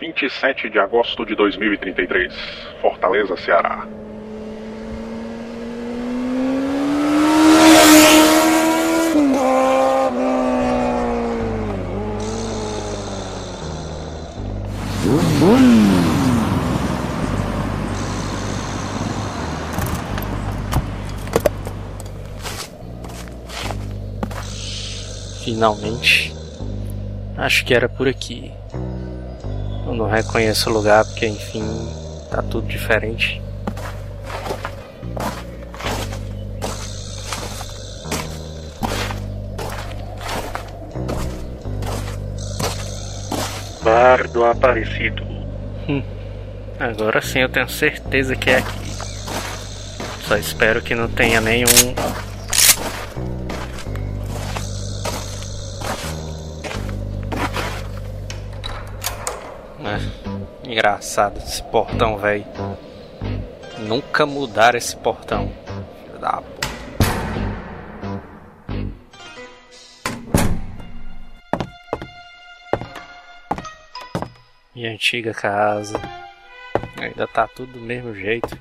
27 de agosto de 2033, Fortaleza, Ceará. Finalmente. Acho que era por aqui. Não reconheço o lugar porque, enfim, tá tudo diferente. Bar do Aparecido. Hum, agora sim eu tenho certeza que é aqui. Só espero que não tenha nenhum. Engraçado esse portão, velho. Nunca mudaram esse portão. Filho da. Minha antiga casa. Ainda tá tudo do mesmo jeito.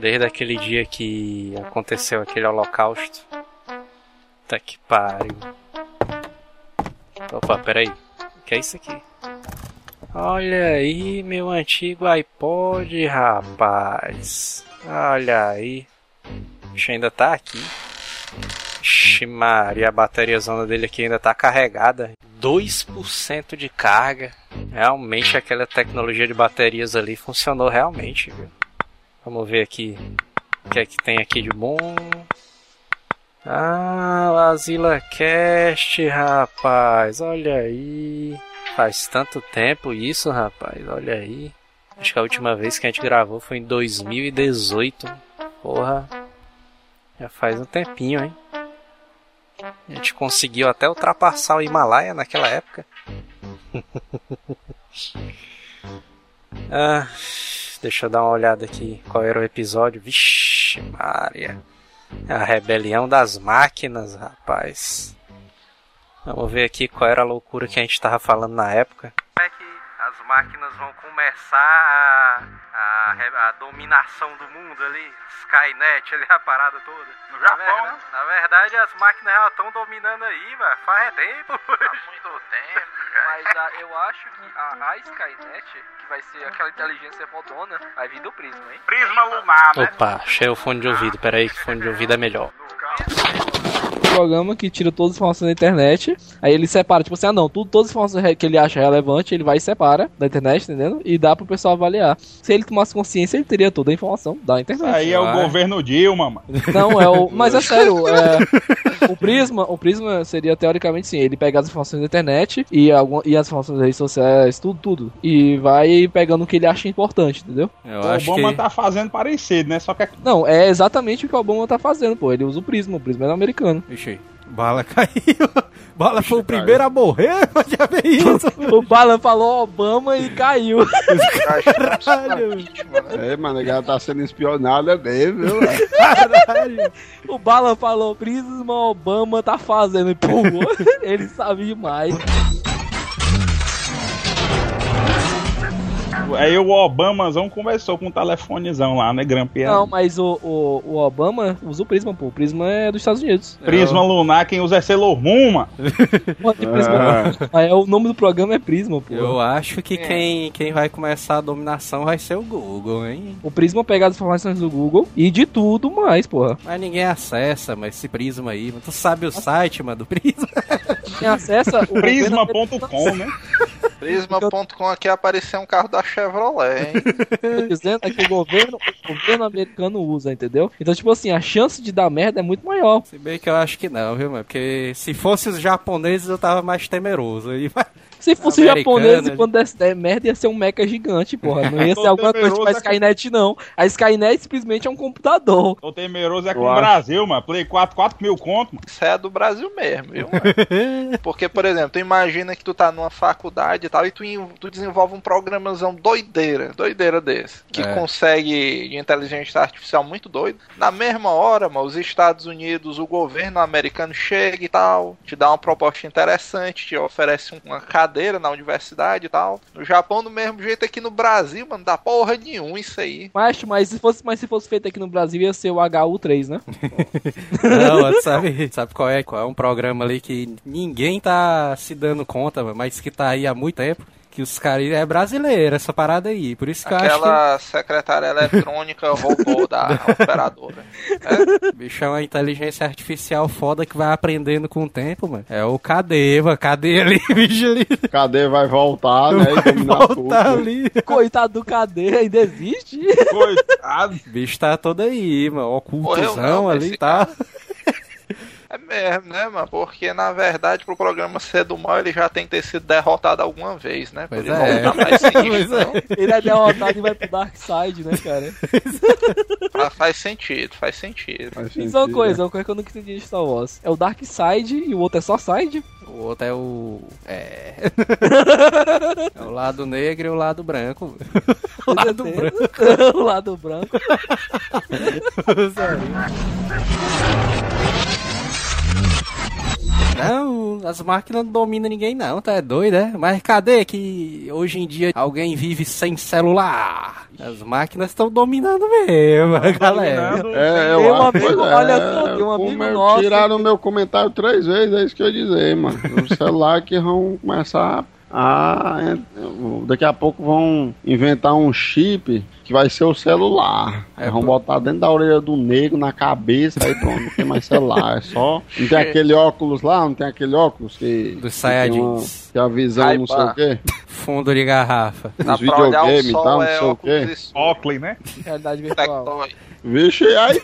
Desde aquele dia que aconteceu aquele holocausto. Tá que pariu. Opa, peraí. O que é isso aqui? Olha aí, meu antigo iPod, rapaz. Olha aí. Bicho ainda tá aqui. Ixi, Maria, a bateria zona dele aqui ainda tá carregada. 2% de carga. Realmente aquela tecnologia de baterias ali funcionou realmente, viu? Vamos ver aqui o que é que tem aqui de bom. Ah, Azila Cast, rapaz. Olha aí. Faz tanto tempo isso, rapaz. Olha aí. Acho que a última vez que a gente gravou foi em 2018. Porra. Já faz um tempinho, hein? A gente conseguiu até ultrapassar o Himalaia naquela época. ah, deixa eu dar uma olhada aqui. Qual era o episódio? Vixe, Maria. A rebelião das máquinas, rapaz. Vamos ver aqui qual era a loucura que a gente estava falando na época. É que as máquinas vão começar a, a, a, dominação do mundo ali, Skynet ali, a parada toda. No Japão, na verdade? Na verdade, as máquinas já estão dominando aí, velho. Faz tempo. Há muito tempo, cara. Mas ah, eu acho que a, a Skynet, que vai ser aquela inteligência fodona, vai vir do Prisma, hein? Prisma lunar, né? Opa, achei o fone de ouvido. Pera aí que fone de ouvido é melhor. Programa que tira todas as informações da internet. Aí ele separa, tipo assim, ah não, tudo, todas as informações que ele acha relevante, ele vai e separa da internet, entendendo? E dá pro pessoal avaliar. Se ele tomasse consciência, ele teria toda a informação da internet. Aí é o governo Dilma, mano. Não, é o. Mas é sério, é, o Prisma, o Prisma seria teoricamente sim, ele pega as informações da internet e, alguma, e as informações das redes sociais, tudo, tudo. E vai pegando o que ele acha importante, entendeu? Eu O acho Obama que. tá fazendo parecido, né? Só que é Não, é exatamente o que o Obama tá fazendo, pô. Ele usa o Prisma, o Prisma é americano. Ixi, aí. Bala caiu. Bala foi o primeiro a morrer, mas já veio isso. O Bala falou Obama e caiu. Caralho. É, mano, a galera tá sendo espionada mesmo, viu? Caralho. O Bala falou Prisma, Obama tá fazendo. E pô, ele sabe demais. Aí o Obamazão conversou com um telefonezão lá, né? Grampeando. Não, mas o, o, o Obama usa o Prisma, pô. O Prisma é dos Estados Unidos. Prisma lunar, quem usa é Sailor Moon, mano. Pô, de Prisma. Aí é, o nome do programa é Prisma, pô. Eu acho que quem, quem vai começar a dominação vai ser o Google, hein? O Prisma pega as informações do Google e de tudo mais, porra. Mas ninguém acessa, mas esse Prisma aí. Tu sabe o site, mano, do Prisma? Quem acessa o Prisma.com, né? Prisma.com aqui apareceu um carro da Chevrolet, hein? Tô dizendo é que o governo, o governo americano usa, entendeu? Então, tipo assim, a chance de dar merda é muito maior. Se bem que eu acho que não, viu, mano? Porque se fosse os japoneses eu tava mais temeroso. Aí vai- Se fosse japonês e né? quando desse der merda, ia ser um mecha gigante, porra. Não ia ser alguma coisa tipo a é Skynet, não. A Skynet simplesmente é um computador. Tô temeroso é com o. Brasil, mano. Play 4, 4 mil conto, mano. Isso é do Brasil mesmo, viu? mano? Porque, por exemplo, tu imagina que tu tá numa faculdade e tal, e tu, tu desenvolve um programazão doideira, doideira desse, que É. consegue de inteligência artificial muito doido. Na mesma hora, mano, os Estados Unidos, o governo americano chega e tal, te dá uma proposta interessante, te oferece um, uma cadeira na universidade e tal. No Japão, do mesmo jeito aqui no Brasil, mano, dá porra nenhum isso aí. Mas, mas, se fosse, mas se fosse feito aqui no Brasil, ia ser o HU3, né? Não, sabe, sabe qual é? Qual é um programa ali que ninguém tá se dando conta, mas que tá aí há muito tempo? Que os caras é brasileiro, essa parada aí. Por isso que eu acho Aquela secretária eletrônica robô da operadora. que o bicho é uma inteligência artificial foda que vai aprendendo com o tempo, mano. É o cadê, mano? Cadê ali, bicho ali? Cadê vai voltar, né? E dominar tudo. Voltar ali. Coitado do cadê? Ainda existe? Coitado. O bicho tá todo aí, mano. Morreu Ocultozão não, ali, tá? É mesmo, né, mano? Porque na verdade, pro programa ser do mal, ele já tem que ter sido derrotado alguma vez, né? Pois Por é. ele voltar mais sinistro, Pois é. Ele é derrotado e vai pro Dark Side, né, cara? Ah, faz sentido, faz sentido. Faz Isso é uma sentido, coisa, uma coisa que eu nunca entendi de Star Wars. É o Dark Side e o outro é só Side? O outro é o. É. é o lado negro e o lado branco. O lado branco. o lado branco. Não, as máquinas não dominam ninguém não, tá é doido, é? Mas cadê que hoje em dia alguém vive sem celular? As máquinas estão dominando mesmo, galera. Dominando. É, eu amigo, pois é, olha só, tem um amigo nosso Tiraram que- meu comentário três vezes, é isso que eu ia dizer, mano. O celular que vão começar a. Daqui a pouco vão inventar um chip que vai ser o celular. É, Aí vão botar dentro da orelha do negro, na cabeça, aí pronto, não tem mais celular. É só. Não tem aquele óculos lá, não tem aquele óculos que. Dos que Saiyajins. A visão não sei o quê. Fundo de garrafa. Os o videogame e tal, não é sei o óculos quê. Oakley, né? Realidade virtual. Vixe, aí.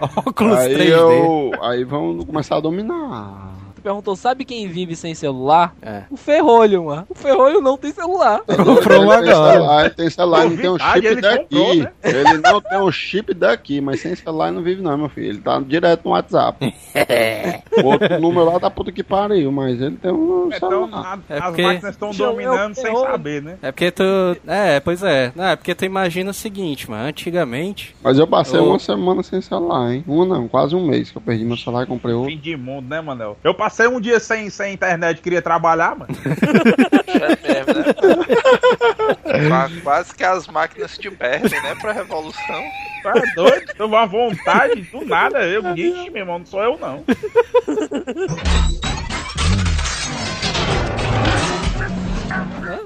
Óculos aí, 3D. eu, aí vão começar a dominar. Perguntou, sabe quem vive sem celular? É. O Ferrolho, mano. O Ferrolho não tem celular. Comprou um agora. celular, ele tem celular, não tem um chip ele daqui. comprou, né? Ele não tem um chip daqui, mas sem celular ele não vive não, meu filho. Ele tá direto no WhatsApp. Outro número lá da puta que pariu, mas ele tem um Então, celular. a- É as porque- máquinas estão eu- dominando eu- sem eu- saber, né? É porque tu. É, pois é. Não, é porque tu imagina o seguinte, mano. Antigamente. Mas eu passei Ô. uma semana sem celular, hein? Uma não, quase um mês que eu perdi meu celular e comprei outro. Fim de mundo, né, Manel? Eu passei um dia sem, sem internet, queria trabalhar, mano. É mesmo, né? Qua- Quase que as máquinas te perdem, né, pra revolução. Tá doido? Eu uma vontade, do nada. Eu, ixi, meu irmão, não sou eu, não.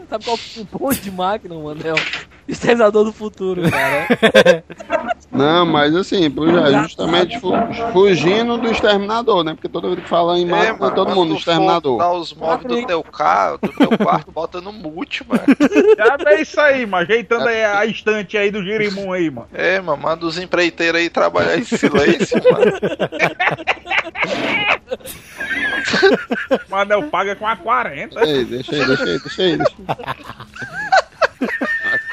Sabe qual é o bom de máquina, mano? É o exterminador do futuro, cara. Não, mas assim, é justamente fu- fugindo do exterminador, né? Porque toda vez que fala em É, máquina, mano, todo mundo, exterminador. Dar os móveis do teu carro, do teu quarto, bota no mute, mano. Já é isso aí, mano. Ajeitando aí a estante aí do Girimum aí, mano. É, mano, manda os empreiteiros aí trabalhar em silêncio, mano. Manel paga com a 40. Ei, deixa aí, deixa aí, deixa aí. Deixa aí.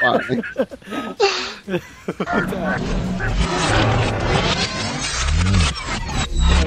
Ah, claro, hein?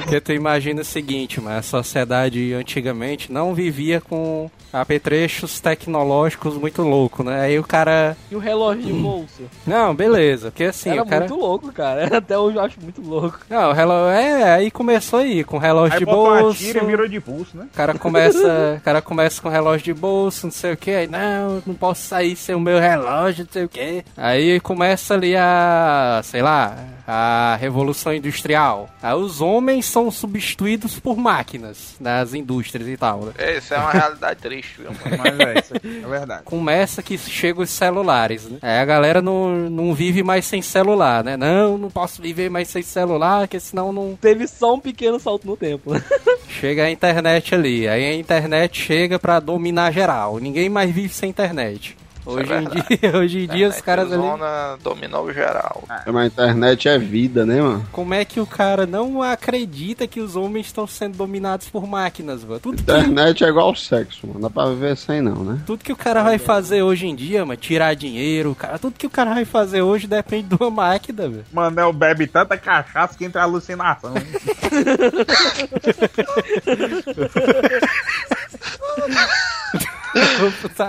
Porque tu imagina o seguinte, mano. A sociedade antigamente não vivia com apetrechos tecnológicos muito loucos, né? Aí o cara. E o relógio de bolso? Não, beleza. Porque assim, Era o cara. muito louco, cara. Até hoje eu acho muito louco. Não, o relógio. É, aí começou aí, com relógio Aí de botou uma bolso. tira e virou de pulso, né? O cara começa, o cara começa com relógio de bolso, não sei o que, aí não, não posso sair sem o meu relógio, não sei o que. Aí começa ali a, sei lá, a revolução industrial. Aí os homens são substituídos por máquinas nas indústrias e tal, né? É, isso é uma realidade triste, viu, mano? Mas é, isso aqui é verdade. Começa que chegam os celulares, né? Aí a galera não, não vive mais sem celular, né? Não, não posso viver mais sem celular, porque senão não, Teve só um pequeno salto no tempo. Chega a internet ali, aí a internet chega pra dominar geral. Ninguém mais vive sem internet. Hoje é em dia, hoje em dia os caras ali. Zona dominou geral. É, Mas a internet é vida, né, mano? Como é que o cara não acredita que os homens estão sendo dominados por máquinas, mano? Tudo que, Internet é igual sexo, mano. Dá pra viver sem não, né? tudo que o cara vai fazer hoje em dia, mano, tirar dinheiro, cara, tudo que o cara vai fazer hoje depende de uma máquina, velho. Manel bebe tanta cachaça que entra alucinação.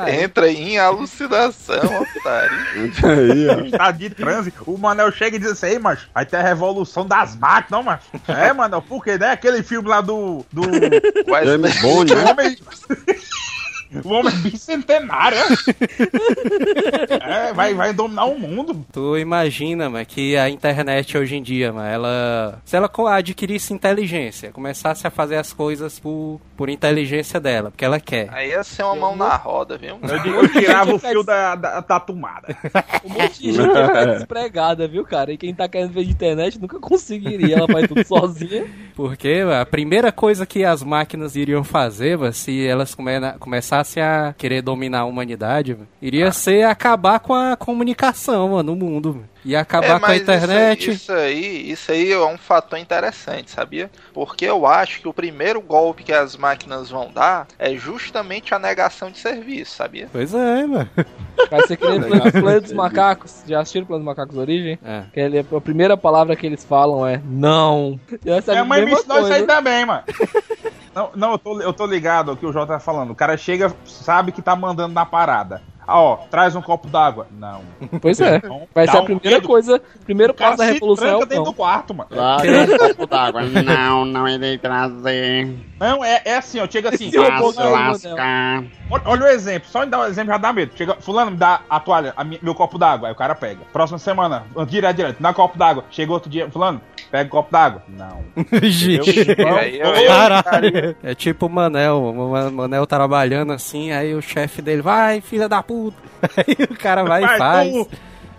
Entra em alucinação, otário. Tá de transe. O Manel chega e diz assim, ei, macho, vai ter a revolução das máquinas, não, macho? É, Manel, por quê? Né? Aquele filme lá do. do. James Bond, né? O homem bicentenário, é? É, vai, vai dominar o mundo. Tu imagina, mano, que a internet hoje em dia, mano, ela. Se ela adquirisse inteligência, começasse a fazer as coisas por, por inteligência dela, porque ela quer. Aí ia ser uma mão na roda, viu? Eu, tirava o fio da, da, da tomada. Um monte de gente despregada, viu, cara? E quem tá querendo ver de internet nunca conseguiria. Ela faz tudo sozinha. Porque mano, a primeira coisa que as máquinas iriam fazer, mano, se elas come começassem a querer dominar a humanidade, iria ser acabar com a comunicação mano, no mundo. Ia acabar É, com a internet. Isso aí, isso aí, isso aí é um fator interessante, sabia? Porque eu acho que o primeiro golpe que as máquinas vão dar é justamente a negação de serviço, sabia? Pois é, mano. Vai ser que nem Planeta dos Macacos. Já assistiram Planeta dos Macacos Origem? É. Que ele- a primeira palavra que eles falam é não. E essa é Minha a mãe me mesma ensinou isso aí coisa. também, mano. Não, não eu, tô, eu tô ligado ao que o Jota tá falando. O cara chega, sabe que tá mandando na parada. Ah, ó, traz um copo d'água. Não. Pois é. Não. Vai ser a primeira medo. coisa, primeiro O cara passo da se revolução é tranca o dentro do quarto, mano. Traga um copo d'água. Não, não irei trazer. Não, é, é assim, ó. Chega assim. Se não, lascar. Olha, olha o exemplo, só em dar o exemplo já dá medo. Chega, fulano, me dá a toalha, a mi- meu copo d'água. Aí o cara pega. Próxima semana, direto, direto, dá copo d'água. Chega outro dia, fulano, pega o copo d'água. Não. Gente. Aí eu- Caralho. É tipo o Manel, o Ma- Manel trabalhando assim, aí o chefe dele, vai, filha da puta. Aí o cara vai e faz. tu.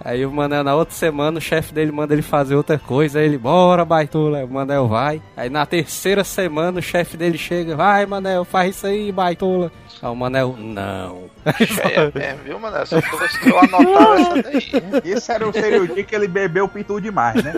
Aí o Manel, na outra semana, o chefe dele manda ele fazer outra coisa, aí ele, bora, baitola. Aí o Manel vai. Aí na terceira semana, o chefe dele chega, vai, Manel, faz isso aí, baitola. Aí o Manel, não. É mesmo, viu, mano? Só tô eu anotar essa daí. Esse era o, seria o dia que ele bebeu pitu demais, né?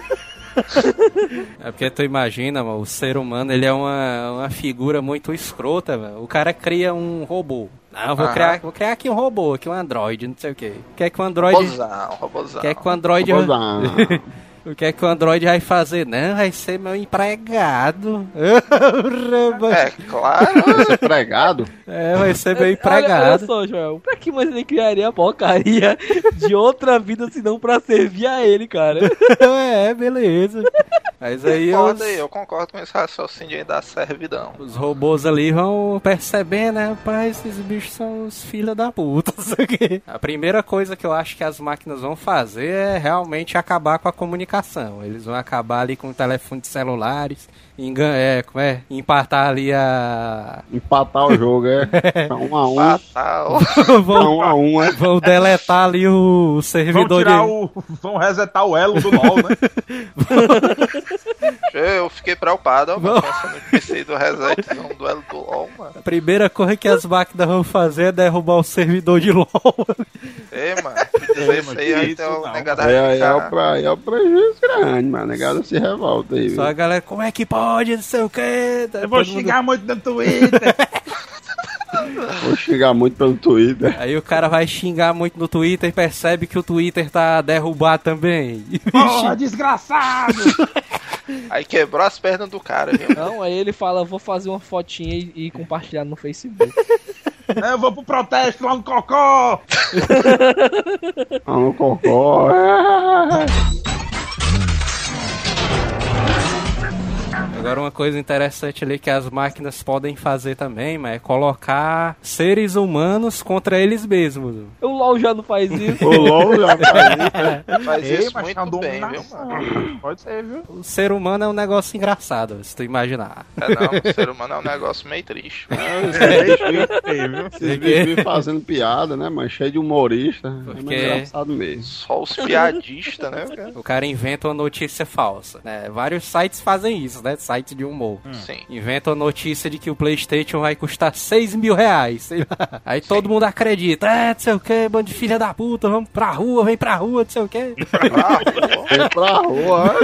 É porque tu imagina, mano, o ser humano, ele é uma, uma figura muito escrota, mano. O cara cria um robô. Não, vou Aham. criar, vou criar aqui um robô, aqui um android, não sei o quê. O que que o android... Robozão, robozão. O que é que o android... Robozão. O que é que o Android vai fazer? Não, vai ser meu empregado. É, claro. Ser pregado? é, vai ser meu Olha, olha empregado. só, Joel. Pra que mais ele criaria a porcaria de outra vida se não pra servir a ele, cara? é, beleza. Mas aí os, Concordo aí, eu concordo com esse raciocínio aí da servidão. os robôs ali vão perceber, né? Rapaz, esses bichos são os filha da puta. isso aqui. A primeira coisa que eu acho que as máquinas vão fazer é realmente acabar com a comunicação. Eles vão acabar ali com telefones celulares, engan é, como é? Empatar ali a. Empatar o jogo, é. Tá um a um. Fatal. Tá vão, um a um, é. vão deletar ali o Vão servidor tirar de. o. Vão resetar o elo do LOL, né? Eu fiquei preocupado, ó, mano, pensando que aí do reset não um duelo do LOL, mano. A primeira coisa que as máquinas vão fazer é derrubar o servidor de LOL. Ei, mano, isso mano, aí, aí isso, tem o não. negado Aí, aí, é o pra, aí é o prejuízo grande, mano. A negada se revolta aí, viu? Só a galera, como é que pode, não sei o quê. Eu vou mundo- xingar muito no Twitter. Vou xingar muito pelo Twitter. Aí o cara vai xingar muito no Twitter e percebe que o Twitter tá derrubado também. Porra, desgraçado! Aí quebrou as pernas do cara, viu? Não, aí ele fala, vou fazer uma fotinha e, e compartilhar no Facebook. Eu vou pro protesto lá no Cocó! Ah, no cocó. Agora uma coisa interessante ali que as máquinas podem fazer também, mas é colocar seres humanos contra eles mesmos. O LOL já não faz isso. O LOL já faz Faz Ei, isso mas tá muito bem, viu, mano? Pode ser, viu? O ser humano é um negócio engraçado, se tu imaginar. É, não, o ser humano é um negócio meio triste. Esses bichos vivem fazendo piada, né, mas cheio de humorista. É Porque- mais engraçado mesmo. Só os piadistas, né, cara? O cara inventa uma notícia falsa. Né? Vários sites fazem isso, né? Sites de humor. Sim. Inventa a notícia de que o Playstation vai custar 6 mil reais. sei lá. Aí todo mundo acredita. É, não sei o que, bando de filha da puta, vamos pra rua, vem pra rua, não sei o que. Vem pra rua.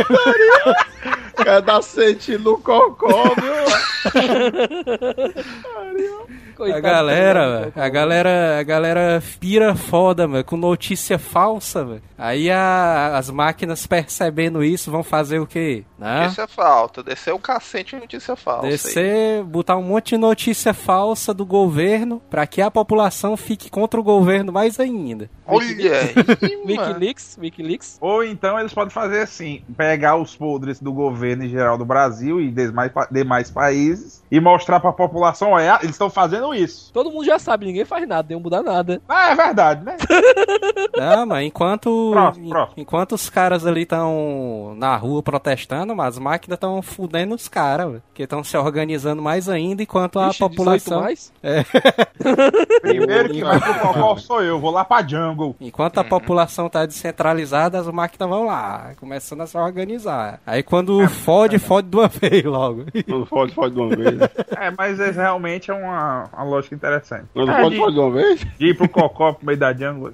Quer dar sentido no cocó, viu? Coitado A galera, Fernando. a galera, a galera pira foda, mano, com notícia falsa, mano. Aí a- as máquinas percebendo isso vão fazer o quê? Né? Notícia falta. Descer o cacete em notícia falsa. aí. Descer, botar um monte de notícia falsa do governo pra que a população fique contra o governo mais ainda. Olha aí. Wikileaks, Wikileaks. Ou então eles podem fazer assim: pegar os podres do governo em geral do Brasil e demais, demais países e mostrar pra população: olha, eles estão fazendo isso. Todo mundo já sabe, ninguém faz nada, nem mudar nada. Ah, é verdade, né? Não, mas enquanto, Próximo, en- próximo. enquanto os caras ali estão na rua protestando, mas as máquinas estão fudendo os caras, que estão se organizando mais ainda, enquanto a Ixi, 18 população. mais? Primeiro que vai pro cocó sou eu, vou lá pra jungle. Enquanto a população tá descentralizada, as máquinas vão lá, começando a se organizar. Aí quando fode, fode de uma vez logo. Não pode, pode de uma vez. É, mas esse realmente é uma, uma lógica interessante. Não É, pode, de, de uma vez? de ir pro cocó pro meio da jungle.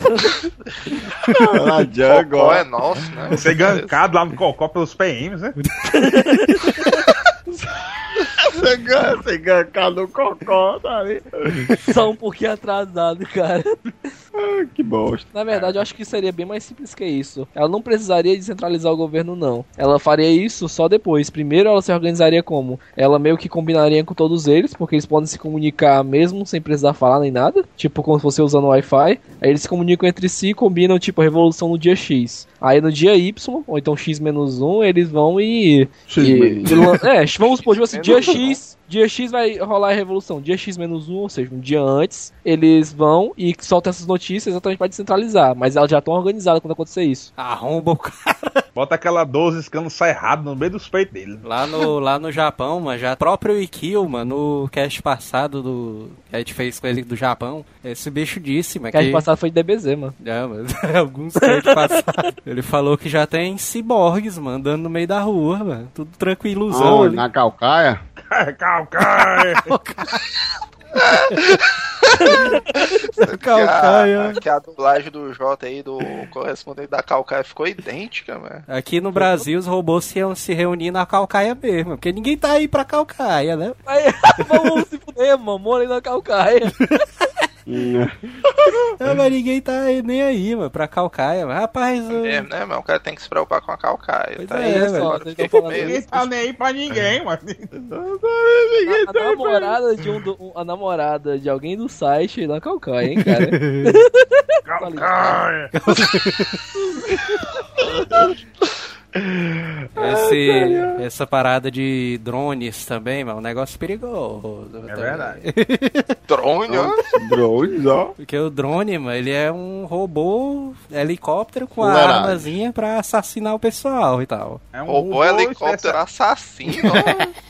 Na Cocó jungle. é nosso, né? Ser gankado lá no cocó pelos PMs, né? Você ganha, você ganha cada no cocó, tá ali. Só um pouquinho atrasado, cara. Ah, que bosta. Na verdade, eu acho que seria bem mais simples que isso. Ela não precisaria descentralizar o governo, não. Ela faria isso só depois. Primeiro, ela se organizaria como? Ela meio que combinaria com todos eles, porque eles podem se comunicar mesmo sem precisar falar nem nada. Tipo, como se fosse usando Wi-Fi. Aí eles se comunicam entre si e combinam, tipo, a revolução no dia X. Aí no dia Y, ou então X menos 1, eles vão e. X e- e é, vamos supor, tipo assim, dia. X. Dia X vai rolar a revolução. Dia X menos 1, ou seja, um dia antes, eles vão e soltam essas notícias exatamente para descentralizar. Mas elas já estão organizadas quando acontecer isso. Arromba o cara. Bota aquela 12 escando errado no meio dos peitos dele. Lá no, lá no Japão, mano, já o próprio Ikio, mano, no cast passado do, que a gente fez com ele do Japão, esse bicho disse, mano, Que a gente que... passado foi de DBZ, mano. É, mano, alguns cast passados. Ele falou que já tem ciborgues, mano, andando no meio da rua, mano, tudo tranquilozão Aonde? ali. Na calcaia? Calcaia! Calcaia. Que a, que a dublagem do Jota aí, do correspondente da Calcaia, ficou idêntica, mano. Aqui no Brasil, os robôs iam se reunir na Calcaia mesmo, porque ninguém tá aí pra Calcaia, né? Aí, vamos se fuder, mano. Mora aí na calcaia. Hum, É, mas ninguém tá nem aí, mano, pra Calcaia. Mas, Rapaz, eu... Mesmo, né, mano? O cara tem que se preocupar com a Calcaia. Pois tá é, aí, velho. falando medo. Ninguém tá nem aí pra ninguém, mano. A, a namorada de um, do- um- a namorada de alguém do site na calcaia, hein, cara. Calcaia! Esse, essa parada de drones também, mano, é um negócio perigoso. É verdade. Drone, ó. Drones, ó. Porque o drone, mano, ele é um robô helicóptero com a armazinha pra assassinar o pessoal e tal. É um Roubou helicóptero especial. assassino.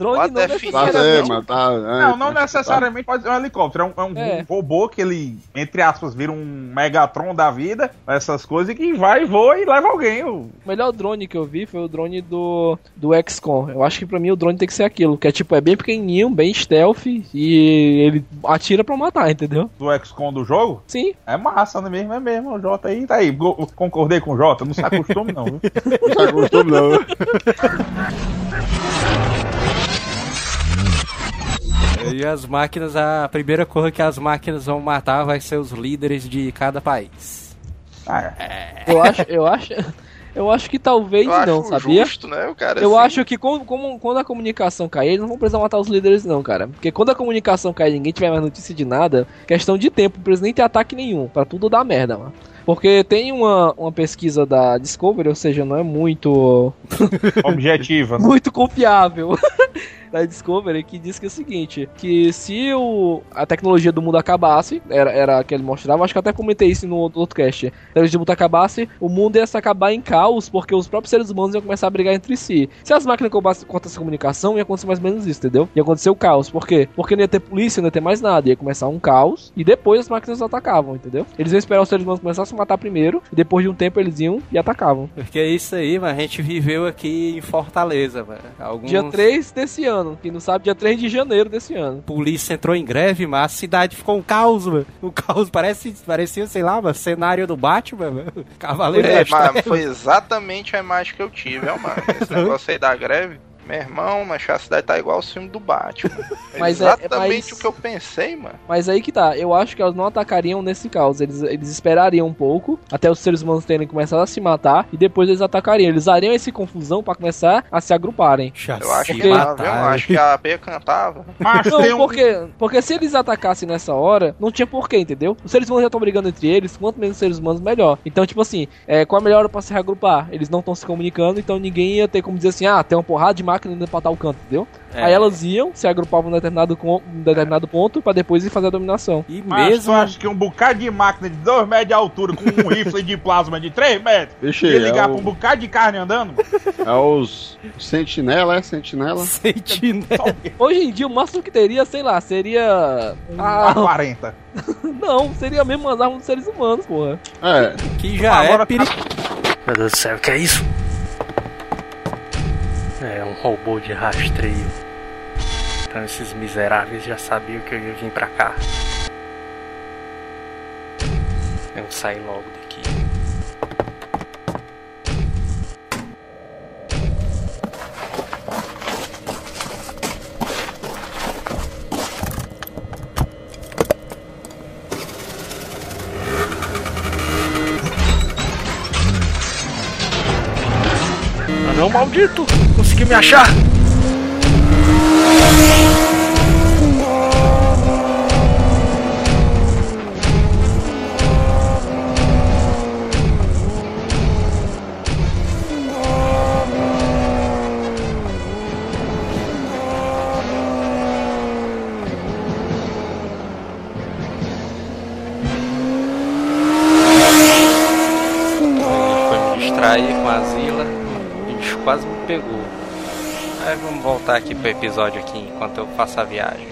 Drone não. Tá necessariamente. mano, tá. Não, não necessariamente pode ser um helicóptero. É um, é um É. robô que ele, entre aspas, vira um Megatron da vida, essas coisas, que vai, voa e leva alguém. O- melhor drone que eu vi foi o drone do, do XCOM. Eu acho que pra mim o drone tem que ser aquilo, que é tipo, é bem pequenininho, bem stealth e ele atira pra matar, entendeu? Do XCOM do jogo. Sim, É massa, não é mesmo? É mesmo. O Jota aí, tá aí. Concordei com o Jota, não se acostume não. viu? Não tá costume, não. E as máquinas, a primeira coisa que as máquinas vão matar vai ser os líderes de cada país. Ah, é. eu acho, eu acho, eu acho que talvez Eu não, acho sabia? justo, né? O cara Eu assim, acho que como, como- quando a comunicação cair, eles não vão precisar matar os líderes, não, cara. Porque quando a comunicação cair e ninguém tiver mais notícia de nada, questão de tempo, não precisa nem ter ataque nenhum, pra tudo dar merda, mano. Porque tem uma, uma pesquisa da Discovery, ou seja, não é muito Objetiva. né? muito confiável da Discovery que diz que é o seguinte, que se o, a tecnologia do mundo acabasse, era, era que ele mostrava, acho que até comentei isso no outro cast, a tecnologia do mundo acabasse, o mundo ia se acabar em caos, porque os próprios seres humanos iam começar a brigar entre si. Se as máquinas com essa comunicação, ia acontecer mais ou menos isso, entendeu? Ia acontecer o caos. Por quê? Porque não ia ter polícia, não ia ter mais nada, ia começar um caos, e depois as máquinas atacavam, entendeu? Eles iam esperar os seres humanos começar a se matar primeiro, e depois de um tempo eles iam e atacavam. Porque é isso aí, mano, a gente viveu aqui em Fortaleza, mano. Alguns... Dia 3 desse ano, quem não sabe, dia 3 de janeiro desse ano. polícia entrou em greve, mas a cidade ficou um caos, mano. Um caos, parece, parecia, sei lá, mano, cenário do Batman, mano. Cavaleiro É, mas foi exatamente a imagem que eu tive, ó, mano. Esse negócio aí da greve. Meu irmão, mas a cidade tá igual o filme do Batman. Mas é- Exatamente mas- o que eu pensei, mano. Mas aí que tá, eu acho que elas não atacariam nesse caos. Eles, eles esperariam um pouco até os seres humanos terem começado a se matar e depois eles atacariam. Eles dariam essa confusão pra começar a se agruparem. Eu acho que Porque- não, viu? Eu acho que a P cantava. Mas Não, tem um. porque, porque se eles atacassem nessa hora, não tinha porquê, entendeu? Os seres humanos já estão brigando entre eles, quanto menos seres humanos, melhor. Então, tipo assim, é, qual a melhor hora pra se reagrupar? Eles não estão se comunicando, então ninguém ia ter como dizer assim, ah, tem uma porrada de máquina indo pra tal canto, entendeu? É. Aí elas iam, se agrupavam em determinado, com, em determinado ponto, pra depois ir fazer a dominação. E Mas tu mesmo. acha que um bocado de máquina de 2 metros de altura com um rifle de plasma de 3 metros Vixe, ia ligar é, pra um o- bocado de carne andando? é os sentinela, é sentinela? Sentinela. Hoje em dia, o máximo que teria, sei lá, seria. A Ah, 40. não, seria mesmo as armas dos seres humanos, porra. É, Que já Agora é perigoso. Meu Deus do céu, o que é isso? É um robô de rastreio. Então esses miseráveis já sabiam que eu ia vir pra cá. Eu sair logo não, maldito! Consegui me achar! Pegou. Aí vamos voltar aqui pro episódio aqui enquanto eu faço a viagem.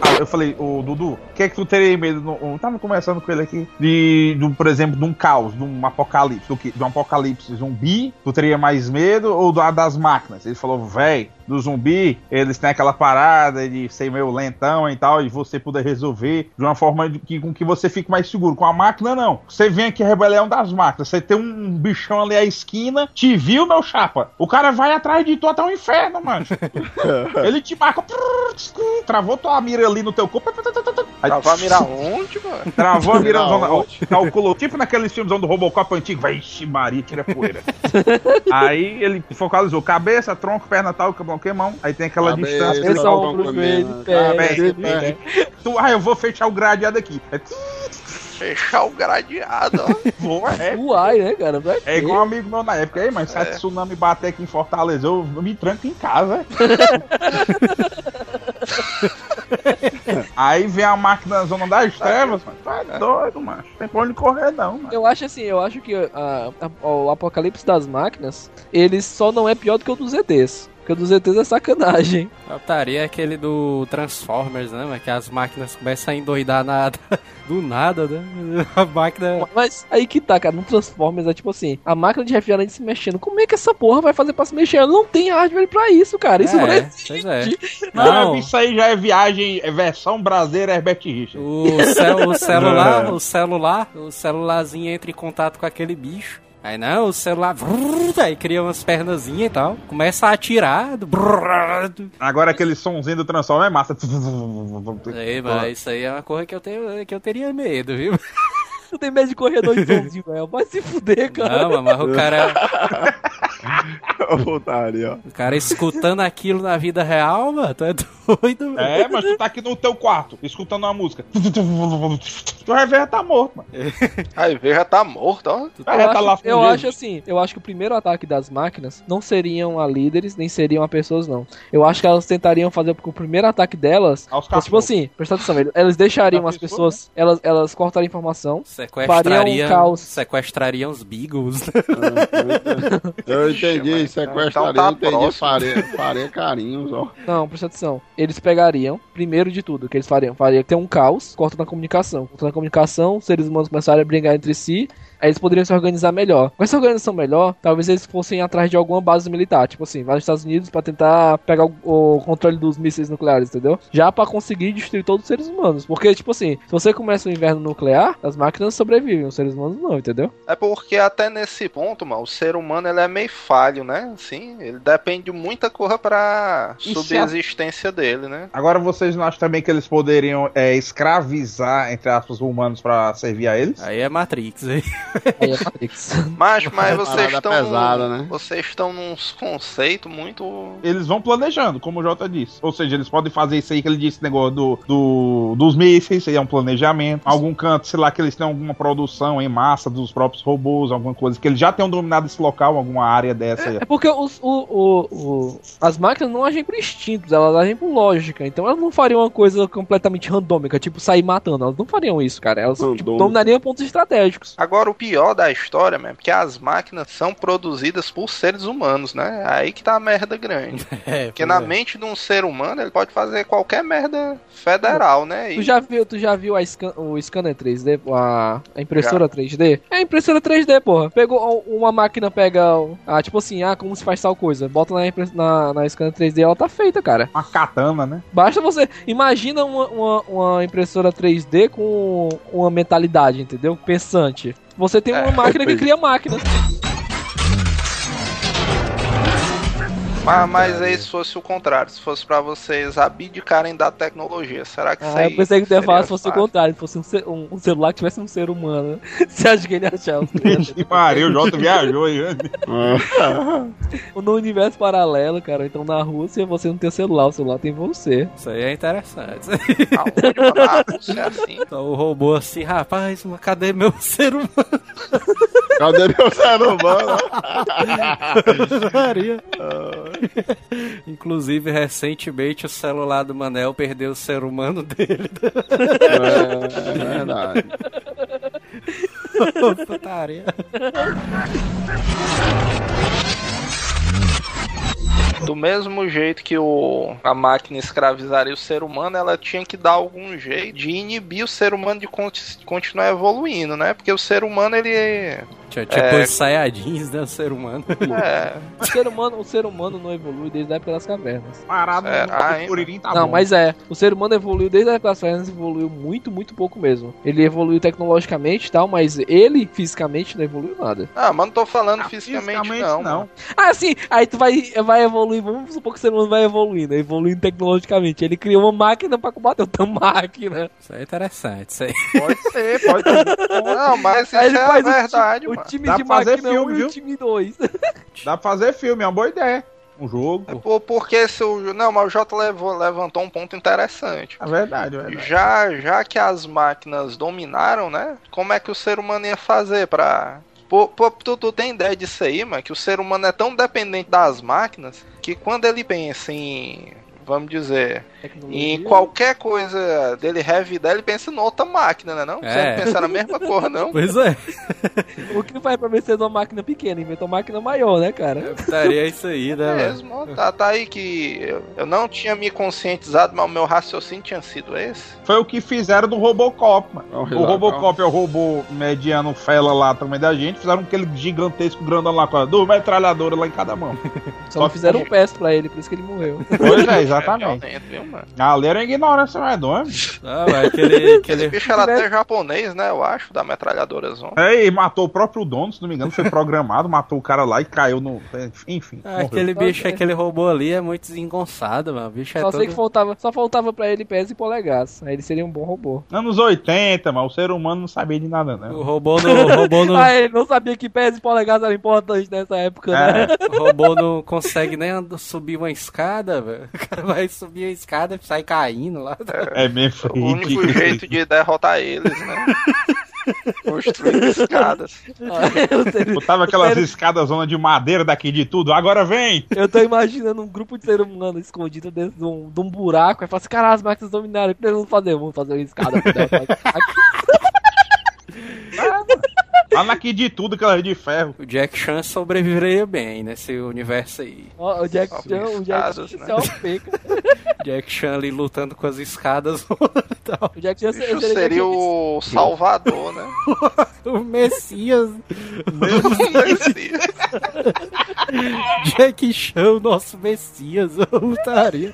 Ah, eu falei, ô Dudu, o que é que tu teria medo? Eu tava conversando com ele aqui. De, do, por exemplo, de um caos, de um apocalipse. Do que, de um apocalipse zumbi, tu teria mais medo? Ou do, das máquinas? Ele falou, véi, do zumbi, eles têm aquela parada de ser meio lentão e tal, e você poder resolver de uma forma que, com que você fique mais seguro. Com a máquina, não. Você vem aqui, rebelião das máquinas. Você tem um bichão ali à esquina, te viu, meu chapa? O cara vai atrás de tu até o inferno, mano. Ele te marca. Travou tua mira ali no teu corpo. Aí, Travou a mirar onde, mano? Travou a mira onde? Calculou. Tipo naqueles filmes do Robocop antigo. Vai, Maria, tira poeira. Aí ele focalizou cabeça, tronco, perna tal, mão. Aí tem aquela Cabeça, distância. Pé, cabeça, grito, pé. Tu, ah, eu vou fechar o gradeado aqui. É, Fechar o gradeado, é. Uai, né, cara? Vai É igual um amigo meu na época, aí, mas se a tsunami bater aqui em Fortaleza, eu me tranco em casa. Aí vem a máquina da zona das trevas, mano. Tá doido, mano. Tem pra onde correr, não, mano. Eu acho assim, eu acho que a- a- o apocalipse das máquinas, ele só não é pior do que o dos ETs. Porque o dos ETs é sacanagem. Otaria é aquele do Transformers, né? Mas que as máquinas começam a endoidar nada. Do nada, né? A máquina. Mas aí que tá, cara, no Transformers é tipo assim, a máquina de refrigerante se mexendo. Como é que essa porra vai fazer pra se mexer? Ela não tem hardware pra isso, cara. Isso não é, existe. pois é. Não, Não, isso aí já é viagem, é versão brasileira Herbert Richard. o, cel- o celular, o celular, o celularzinho entra em contato com aquele bicho. Aí não, o celular. vrrr, Aí cria umas pernazinhas e tal. Começa a atirar. do brrr. Agora aquele somzinho do Transformer é massa. Aí, mas isso aí é uma coisa que eu, tenho, que eu teria medo, viu? Tu tem medo de corredor de somzinho, velho. Vai se fuder, cara. Não, mas o cara, Putaria, ó. o cara escutando aquilo na vida real, mano, tu é doido, mano. É, mas tu tá aqui no teu quarto, escutando uma música. Tu vai ver, tá morto, mano. Aí vê, já tá morto, ó. Eu, Ah, tá lá acho, eu fugindo. acho assim, eu acho que o primeiro ataque das máquinas não seriam a líderes, nem seriam a pessoas, não. Eu acho que elas tentariam fazer porque o primeiro ataque delas. Aos fosse, tipo assim, presta atenção, velho, elas deixariam as pessoa, pessoas, elas, elas cortariam informação. Sequestrariam, Faria um caos. sequestrariam os Beagles. né? Eu entendi, mas- sequestraria, então tá entendi, próximo. faria, faria carinhos, ó. Não, presta atenção. Eles pegariam, primeiro de tudo, o que eles fariam? Faria ter um caos, corta na comunicação. Corta na comunicação, os seres humanos começarem a brigar entre si. Aí eles poderiam se organizar melhor. Com essa organização melhor, talvez eles fossem atrás de alguma base militar. Tipo assim, vai nos Estados Unidos pra tentar pegar o, o controle dos mísseis nucleares, entendeu? Já pra conseguir destruir todos os seres humanos. Porque, tipo assim, se você começa o inverno nuclear, as máquinas sobrevivem, os seres humanos não, entendeu? É porque até nesse ponto, mano, o ser humano ele é meio falho, né? Assim, ele depende de muita coisa pra E subsistência dele, né? Agora vocês não acham também que eles poderiam é, escravizar, entre aspas, os humanos pra servir a eles? Aí é Matrix, aí. É. Mas, mas vocês estão. pesada, né? Vocês estão num conceito muito. Eles vão planejando, como o Jota disse. Ou seja, eles podem fazer isso aí que ele disse, negócio do, do, dos mísseis, isso aí é um planejamento. Algum canto, sei lá, que eles tenham alguma produção em massa dos próprios robôs, alguma coisa, que eles já tenham dominado esse local, alguma área dessa aí. É porque os, o, o, o- as máquinas não agem por instintos, elas agem por lógica. Então elas não fariam uma coisa completamente randômica, tipo sair matando. Elas não fariam isso, cara. Elas tipo, dominariam pontos estratégicos. Agora, o pior da história, mesmo, que as máquinas são produzidas por seres humanos, né? Aí que tá a merda grande. É, Porque na é. mente de um ser humano, ele pode fazer qualquer merda federal, né? Tu E já viu, tu já viu a scan- o scanner 3D, a, a impressora 3D? É a impressora 3D, porra. Pegou uma máquina, pega, o- ah, tipo assim, ah, como se faz tal coisa. Bota na, na, na scanner 3D, ela tá feita, cara. Uma katana, né? Basta você. Imagina uma, uma, uma impressora 3D com uma mentalidade, entendeu? Pensante. Você tem uma É, máquina que perfeito. cria máquinas. Mas, mas aí se fosse o contrário, se fosse pra vocês abdicarem da tecnologia, será que isso Ah, aí eu pensei que tu ia falar se fosse o contrário, se fosse um, ce- um- um celular que tivesse um ser humano. Você acha que ele ia achar? um Que Maria, o Jota viajou aí. né? no universo paralelo, cara, então na Rússia você não tem celular, o celular tem você. Isso aí é interessante. Ah, Rússia é assim. Então o robô assim, rapaz, mas cadê meu ser humano? Cadê meu ser humano? Maria. Inclusive, recentemente o celular do Manel perdeu o ser humano dele. É, é verdade. Putaria. Do mesmo jeito que o, a máquina escravizaria o ser humano, ela tinha que dar algum jeito de inibir o ser humano de con- continuar evoluindo, né? Porque o ser humano, ele é. Tipo É. os Saiyajins, né? O ser humano. é O ser humano, o ser humano não evolui desde a época das cavernas. Parado Será, no hein, Curirim tá não, bom. mas é. O ser humano evoluiu desde a época das cavernas, evoluiu muito, muito pouco mesmo. Ele evoluiu tecnologicamente e tal, mas ele fisicamente não evoluiu nada. Ah, mas não tô falando Ah, fisicamente, fisicamente, não. não. Ah, sim, aí tu vai, vai evoluir, vamos supor que o ser humano vai evoluindo, evoluindo tecnologicamente. Ele criou uma máquina pra combater outra máquina. Isso é interessante. Isso aí. Pode ser, pode ser. Não, mas isso Aí é a faz o verdade, o, mano. Time Dá de pra fazer máquina filme, 1 e viu? o time 2. Dá pra fazer filme, é uma boa ideia. Um jogo. É por- porque se o. Não, mas o Jota levou, levantou um ponto interessante. É verdade, é verdade. Já, já que as máquinas dominaram, né? Como é que o ser humano ia fazer pra. Pô, pô, tu, tu tem ideia disso aí, mano? Que o ser humano é tão dependente das máquinas que quando ele pensa em. Vamos dizer, em qualquer coisa dele revidar, ele pensa em outra máquina, né? Não? Você É. não pensa na mesma cor, não? Pois é. O que faz pra vencer uma máquina pequena? Inventou uma máquina maior, né, cara? Putaria é isso aí, né, mano? Mesmo, tá, tá aí que eu, eu não tinha me conscientizado, mas o meu raciocínio tinha sido esse. Foi o que fizeram do Robocop, mano. É O. Robocop é o robô mediano fela lá também da gente. Fizeram aquele gigantesco grandão lá com a duas metralhadoras lá em cada mão. Só não que- fizeram um peço pra ele, por isso que ele morreu. Pois é, É exatamente. violento, viu, mano? Ali era ignorância medonha. Ah, mas aquele. Esse aquele... bicho era até japonês, né? Eu acho, da metralhadora zona. É, e matou o próprio dono, se não me engano, foi programado, matou o cara lá e caiu no. Enfim. Ah, aquele bicho, que- aquele robô ali é muito desengonçado, mano. O bicho é Só todo... sei que faltava, só faltava pra ele pés e polegaço. Aí ele seria um bom robô. Anos 80, mas o ser humano não sabia de nada, O não. robô no, o robô no, Ah, ele não sabia que pés e polegaço eram importantes nessa época, né? É, o robô não consegue nem subir uma escada, velho. O cara vai subir a escada e sai caindo lá. é bem O único ridículo. jeito de derrotar eles, né? Construir escadas. Eu sei- Botava aquelas escadas zona de madeira daqui de tudo, agora vem! Eu tô imaginando um grupo de ser humano escondido dentro de um, de um buraco. Aí fala assim: cara, as máquinas dominaram. O que nós vamos fazer? Vamos fazer uma escada. pra derrotar as máquinas." Fala aqui de tudo, aquela de ferro. O Jack Chan sobreviveria bem nesse universo aí. Ó, o Jack Chan, o Jack casos, Chan né? é peca. Jack Chan ali lutando com as escadas e tal. O Jack Chan seria, seria o Salvador, né? O Messias. Messias. Jack Chan, o nosso Messias. Eu lutaria.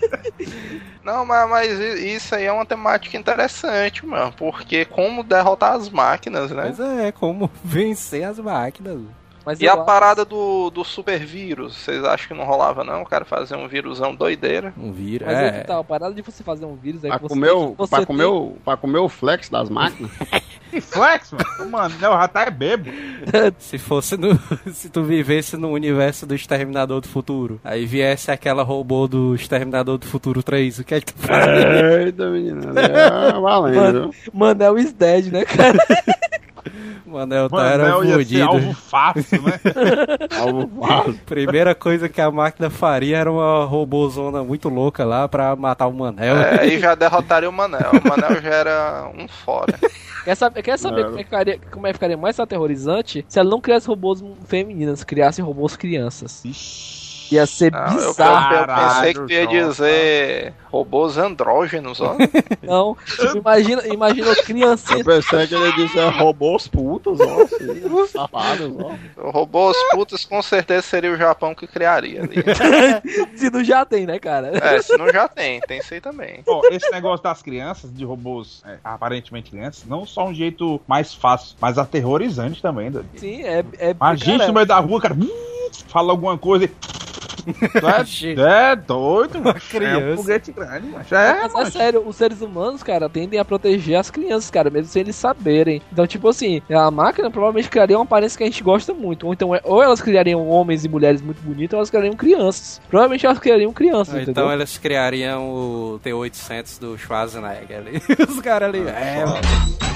Não, mas, mas isso aí é uma temática interessante, mano. Porque como derrotar as máquinas, né? Mas é, como vencer as máquinas. Mas E a acho- parada do, do super vírus, vocês acham que não rolava não? O cara fazer um vírusão doideira. Um vírus. Mas é. É. que tá, a parada de você fazer um vírus é Pra que você comer, o, você pra, tem- comer o, pra comer o flex das máquinas. Que flex, mano. Mano, não, já tá é bebo. Se fosse no. Se tu vivesse no universo do Exterminador do Futuro, aí viesse aquela robô do Exterminador do Futuro 3, o que é que tu faria? Eita, menina. É valendo, viu? Manel is dead, né, cara? Manel tá era fudido. alvo fácil, né? Alvo fácil. Primeira coisa que a máquina faria era uma robôzona muito louca lá pra matar o Manel. É, aí já derrotaria o Manel. O Manel já era um fora. Quer saber, quer saber Não. como, é que ficaria, como é que ficaria mais aterrorizante se ela não criasse robôs femininas, criasse robôs crianças? Ia ser Não, eu, eu, bizarro. eu pensei que tu ia dizer robôs andrógenos, ó. Não, imagina, imagina o criancinha Eu pensei que ele disse é, robôs putos, ó. Assim, safados, ó. Robôs putos com certeza seria o Japão que criaria ali. se não já tem, né, cara? É, se não já tem, tem isso aí também. Ó, esse negócio das crianças, de robôs é, aparentemente crianças, não só um jeito mais fácil, mas aterrorizante também. Sim, é. é A gente cara, no meio da rua, cara, hum, fala alguma coisa e. Tu é, é doido, mano. É um foguete grande, mano. É, Mas é sério, os seres humanos, cara, tendem a proteger as crianças, cara, mesmo sem eles saberem. Então, tipo assim, a máquina provavelmente criaria uma aparência que a gente gosta muito. Ou então, é- ou elas criariam homens e mulheres muito bonitos, ou elas criariam crianças. Provavelmente elas criariam crianças, entendeu? então elas criariam o T-800 do Schwarzenegger ali. Os caras ali. É, mano.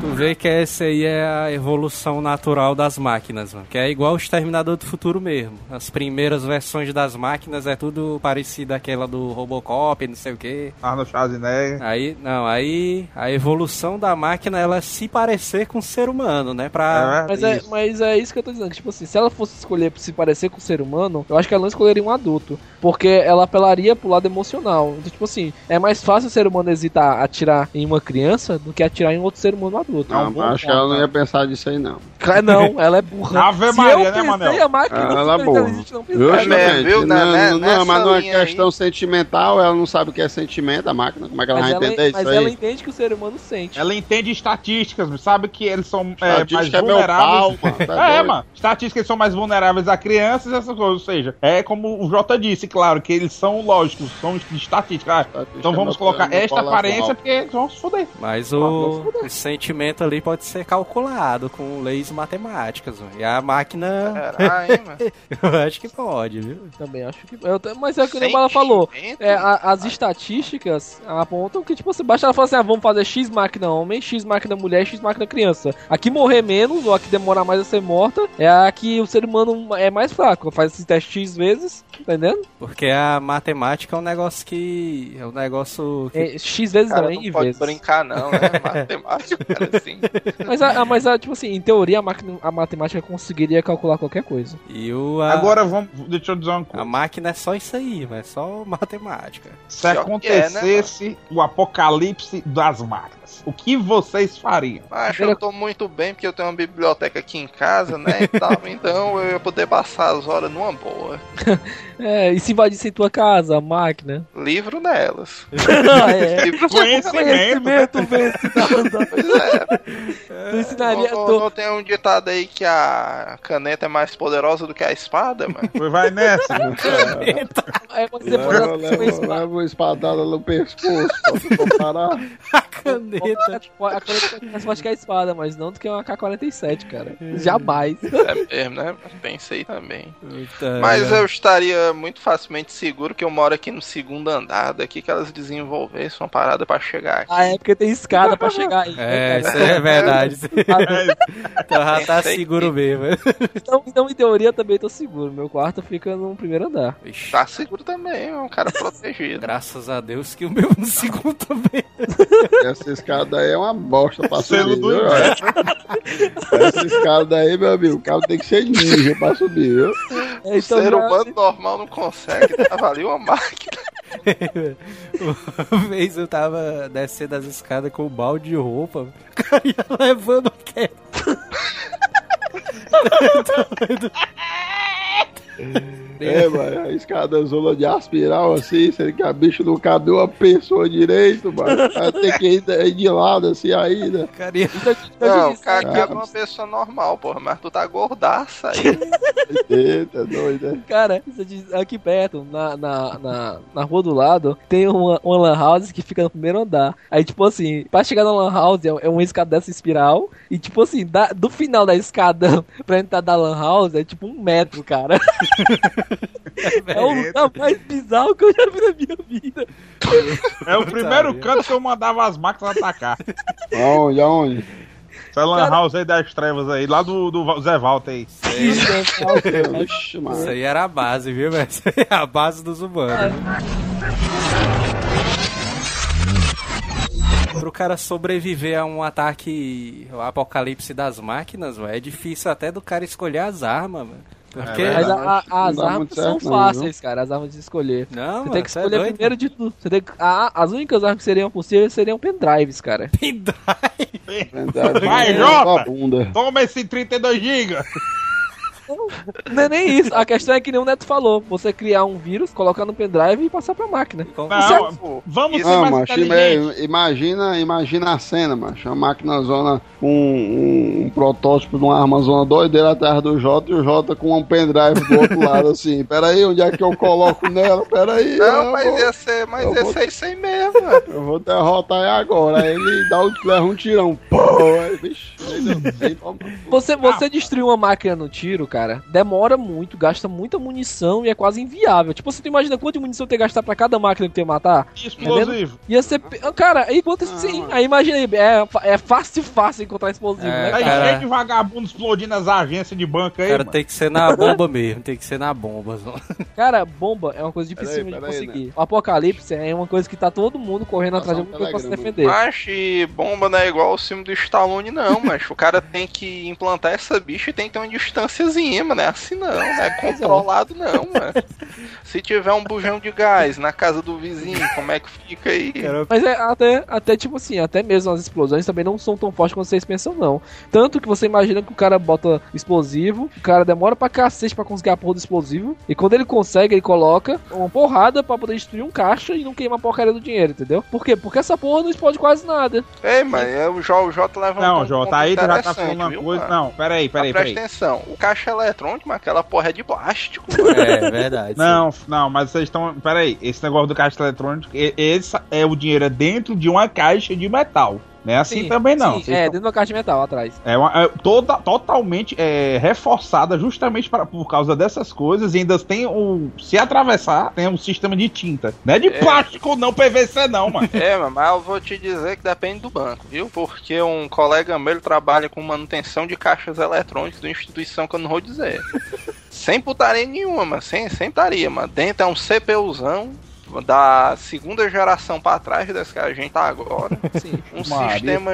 Tu vê que essa aí é a evolução natural das máquinas, mano. Que é igual o Exterminador do Futuro mesmo. As primeiras versões das máquinas é tudo parecido àquela do Robocop, não sei o que. Arnold Schwarzenegger. Aí, não, aí a evolução da máquina ela é se parecer com o ser humano, né? Pra. Mas é, isso. mas é isso que eu tô dizendo. que, Tipo assim, se ela fosse escolher se parecer com o ser humano, eu acho que ela não escolheria um adulto. Porque ela apelaria pro lado emocional. Então, tipo assim, é mais fácil o ser humano hesitar atirar em uma criança do que atirar em outro ser humano adulto. Não, bom acho que ponto, ela não né? ia pensar disso aí, não. Cara, não, ela é burra. Ave Maria, eu né, Manel? a máquina Ela é burra. não. Justamente. viu, né, não, né, não, nessa mas linha aí- questão sentimental, ela não sabe o que é sentimento, a máquina. Como é que ela Mas, vai ela, entender mas isso ela aí? entende que o ser humano sente. Ela entende estatísticas, sabe que eles são é, mais é meu pau, vulneráveis. mano. tá É, mano. Estatísticas são mais vulneráveis a crianças e essas coisas. Ou seja, é como o Jota disse, claro, que eles são lógicos, são de estatística. Ah, Estatística então é vamos colocar esta pau aparência porque eles vão se foder. Mas o, o sentimento ali pode ser calculado com leis matemáticas, mano. E a máquina, Caralho, eu acho que pode, viu? Também acho que. eu mas é o que o Bala falou. É, a- as estatísticas apontam que, tipo, você basta ela falar assim: ah, vamos fazer X máquina homem, X máquina mulher, X máquina criança. A que morrer menos, ou a que demorar mais a ser morta, é a que o ser humano é mais fraco. Faz esse teste X vezes, entendendo? Porque a matemática é um negócio que. É um negócio que É, X vezes Cara, não, não pode vezes. brincar não, né? Matemática, cara, assim. Mas, a, a- mas a, tipo assim, em teoria a, máquina, a matemática conseguiria calcular qualquer coisa. E o. A, Agora vamos. Deixa eu dizer uma a coisa. máquina é só isso aí, mas é só matemática. Se que é, né, acontecesse o apocalipse das máquinas, o que vocês fariam? Acho que eu tô muito bem porque eu tenho uma biblioteca aqui em casa, né? E tal, então eu ia poder passar as horas numa boa. É, e se invadisse tua casa, a máquina? Livro nelas. Ah, é. Livro Conhecimento. Conhecimento. Pois é. Tu ensinaria. Não, não tem um ditado aí que a caneta é mais poderosa do que a espada, mano? Vai nessa. É, mas você Leva, leva, leva uma espadada no pescoço pra comparar. A caneta. A caneta é mais forte que a espada, mas não do que uma K-47, cara. Jamais. É mesmo, né? Pensei também. Puta, Mas é. eu estaria muito facilmente seguro que eu moro aqui no segundo andar daqui que elas desenvolvessem uma parada pra chegar aqui. A época tem escada pra chegar aí. É, né, isso cara? é verdade. Então já tá Pensei seguro mesmo. Então, então, em teoria, também tô seguro. Meu quarto fica no primeiro andar. Vixe, Tá seguro também, é um cara protegido. Graças a Deus que o meu no segundo também. escada aí é uma bosta pra Selo subir, do viu? Essa escada aí, meu amigo, o cara tem que ser ninja pra subir, viu? É, então, Ser já- humano normal não consegue, tava ali uma máquina. Uma vez eu tava descendo as escadas com um balde de roupa, o cara ia levando a queda. É, mano, a escada zona de aspiral assim, sendo que a bicha não cabe uma pessoa direito, mano. Tem que ir de- de lado assim ainda. Então, então, Não, o cara Ah, cabe uma pessoa normal, porra, mas tu tá gordaça aí. Eita, doido, né? Cara, aqui perto, na, na, na, na rua do lado, tem uma, uma lan house que fica no primeiro andar. Aí, tipo assim, pra chegar na lan house é, é uma escada dessa espiral. E, tipo assim, da- do final da escada pra entrar da lan house é tipo um metro, cara. é o lugar mais bizarro que eu já vi na minha vida. É o primeiro canto que eu mandava as máquinas atacar. Aonde, aonde? Essa lan Cara- house aí das trevas aí, lá do, do Zé Walter aí. Mano. Isso aí era a base, viu, velho? Isso aí é a base dos humanos. Pro cara sobreviver a um ataque, o apocalipse das máquinas, velho, é difícil até do cara escolher as armas, mano. Porque. É Mas verdade. a- a- as Não armas são certo não, fáceis, cara, as armas de escolher. não, Você mano, tem que é escolher doido, primeiro de tudo. Você tem que- a- as únicas armas que seriam possíveis seriam pendrives, cara. Pendrive Vai, na Jota! Toma esse 32 GB. Não é nem isso. A questão é que nem o Neto falou. Você criar um vírus, colocar no pendrive e passar pra máquina. Com- Não, vamos ser Não, mais macho, imagina, imagina a cena, macho. A máquina zona com um, um protótipo de uma arma zona doideira atrás do Jota e o Jota com um pendrive do outro lado, assim. Peraí, onde é que eu coloco nela? Peraí. Não, eu mas vou- ia ser, mas ia vou- ser isso aí mesmo, mano. Eu vou derrotar ele agora. Aí ele dá o, leva um tirão. Pô, aí, bicho. aí aí toma. Você, você destruir uma máquina no tiro, cara, demora muito, gasta muita munição e é quase inviável. Tipo, você tu imagina quanto de munição tem que gastar pra cada máquina que tem que matar? Explosivo. Ia ser. Cara, aí quanto. sim, aí imagina aí, é, é fácil, fácil encontrar explosivo, É, né? Aí cara. cheio de vagabundo explodindo as agências de banco aí, Cara, mano. tem que ser na bomba mesmo, tem que ser na bomba. só. Cara, bomba é uma coisa difícil de peraí, conseguir. O apocalipse é uma coisa que tá todo mundo correndo atrás de alguma um coisa pra se defender. Mas e bomba não é igual ao filme do Stallone, não, mas o cara tem que implantar essa bicha e tem que ter uma distânciazinha, mano. Não é assim não, não é controlado não, mano. Se tiver um bujão de gás na casa do vizinho, como é que fica aí? Mas é até, até tipo assim, até mesmo as explosões também não são tão fortes quanto vocês pensam, não. Tanto que você imagina que o cara bota explosivo, o cara demora pra cacete pra conseguir a porra do explosivo, e quando ele consegue, ele coloca uma porrada pra poder destruir um caixa e não queima a porcaria do dinheiro, entendeu? Por quê? Porque essa porra não explode quase nada. Ei, mas é, o J, o J levantou Não, um Jota, ponto aí tu já tá falando uma viu, coisa. mano? Não, peraí, peraí, peraí. Presta atenção, o caixa eletrônico, mas aquela porra é de plástico, mano. É verdade. Não, não, mas vocês estão. Peraí, esse negócio do caixa eletrônico, esse é o dinheiro é dentro de uma caixa de metal. Não é assim Sim, também não. sim, Vocês é, tão- dentro da caixa de metal atrás. É, uma, é toda, totalmente é, reforçada justamente para, por causa dessas coisas. E ainda tem o. Se atravessar, tem um sistema de tinta. Não é de É. plástico, não PVC, não, mano. É, mas eu vou te dizer que depende do banco, viu? Porque um colega meu ele trabalha com manutenção de caixas eletrônicas de uma instituição que eu não vou dizer. sem putaria nenhuma, mas sem, sem putaria, mas dentro é um CPUzão da segunda geração pra trás desse que a gente tá agora. Sim. Um Maria. sistema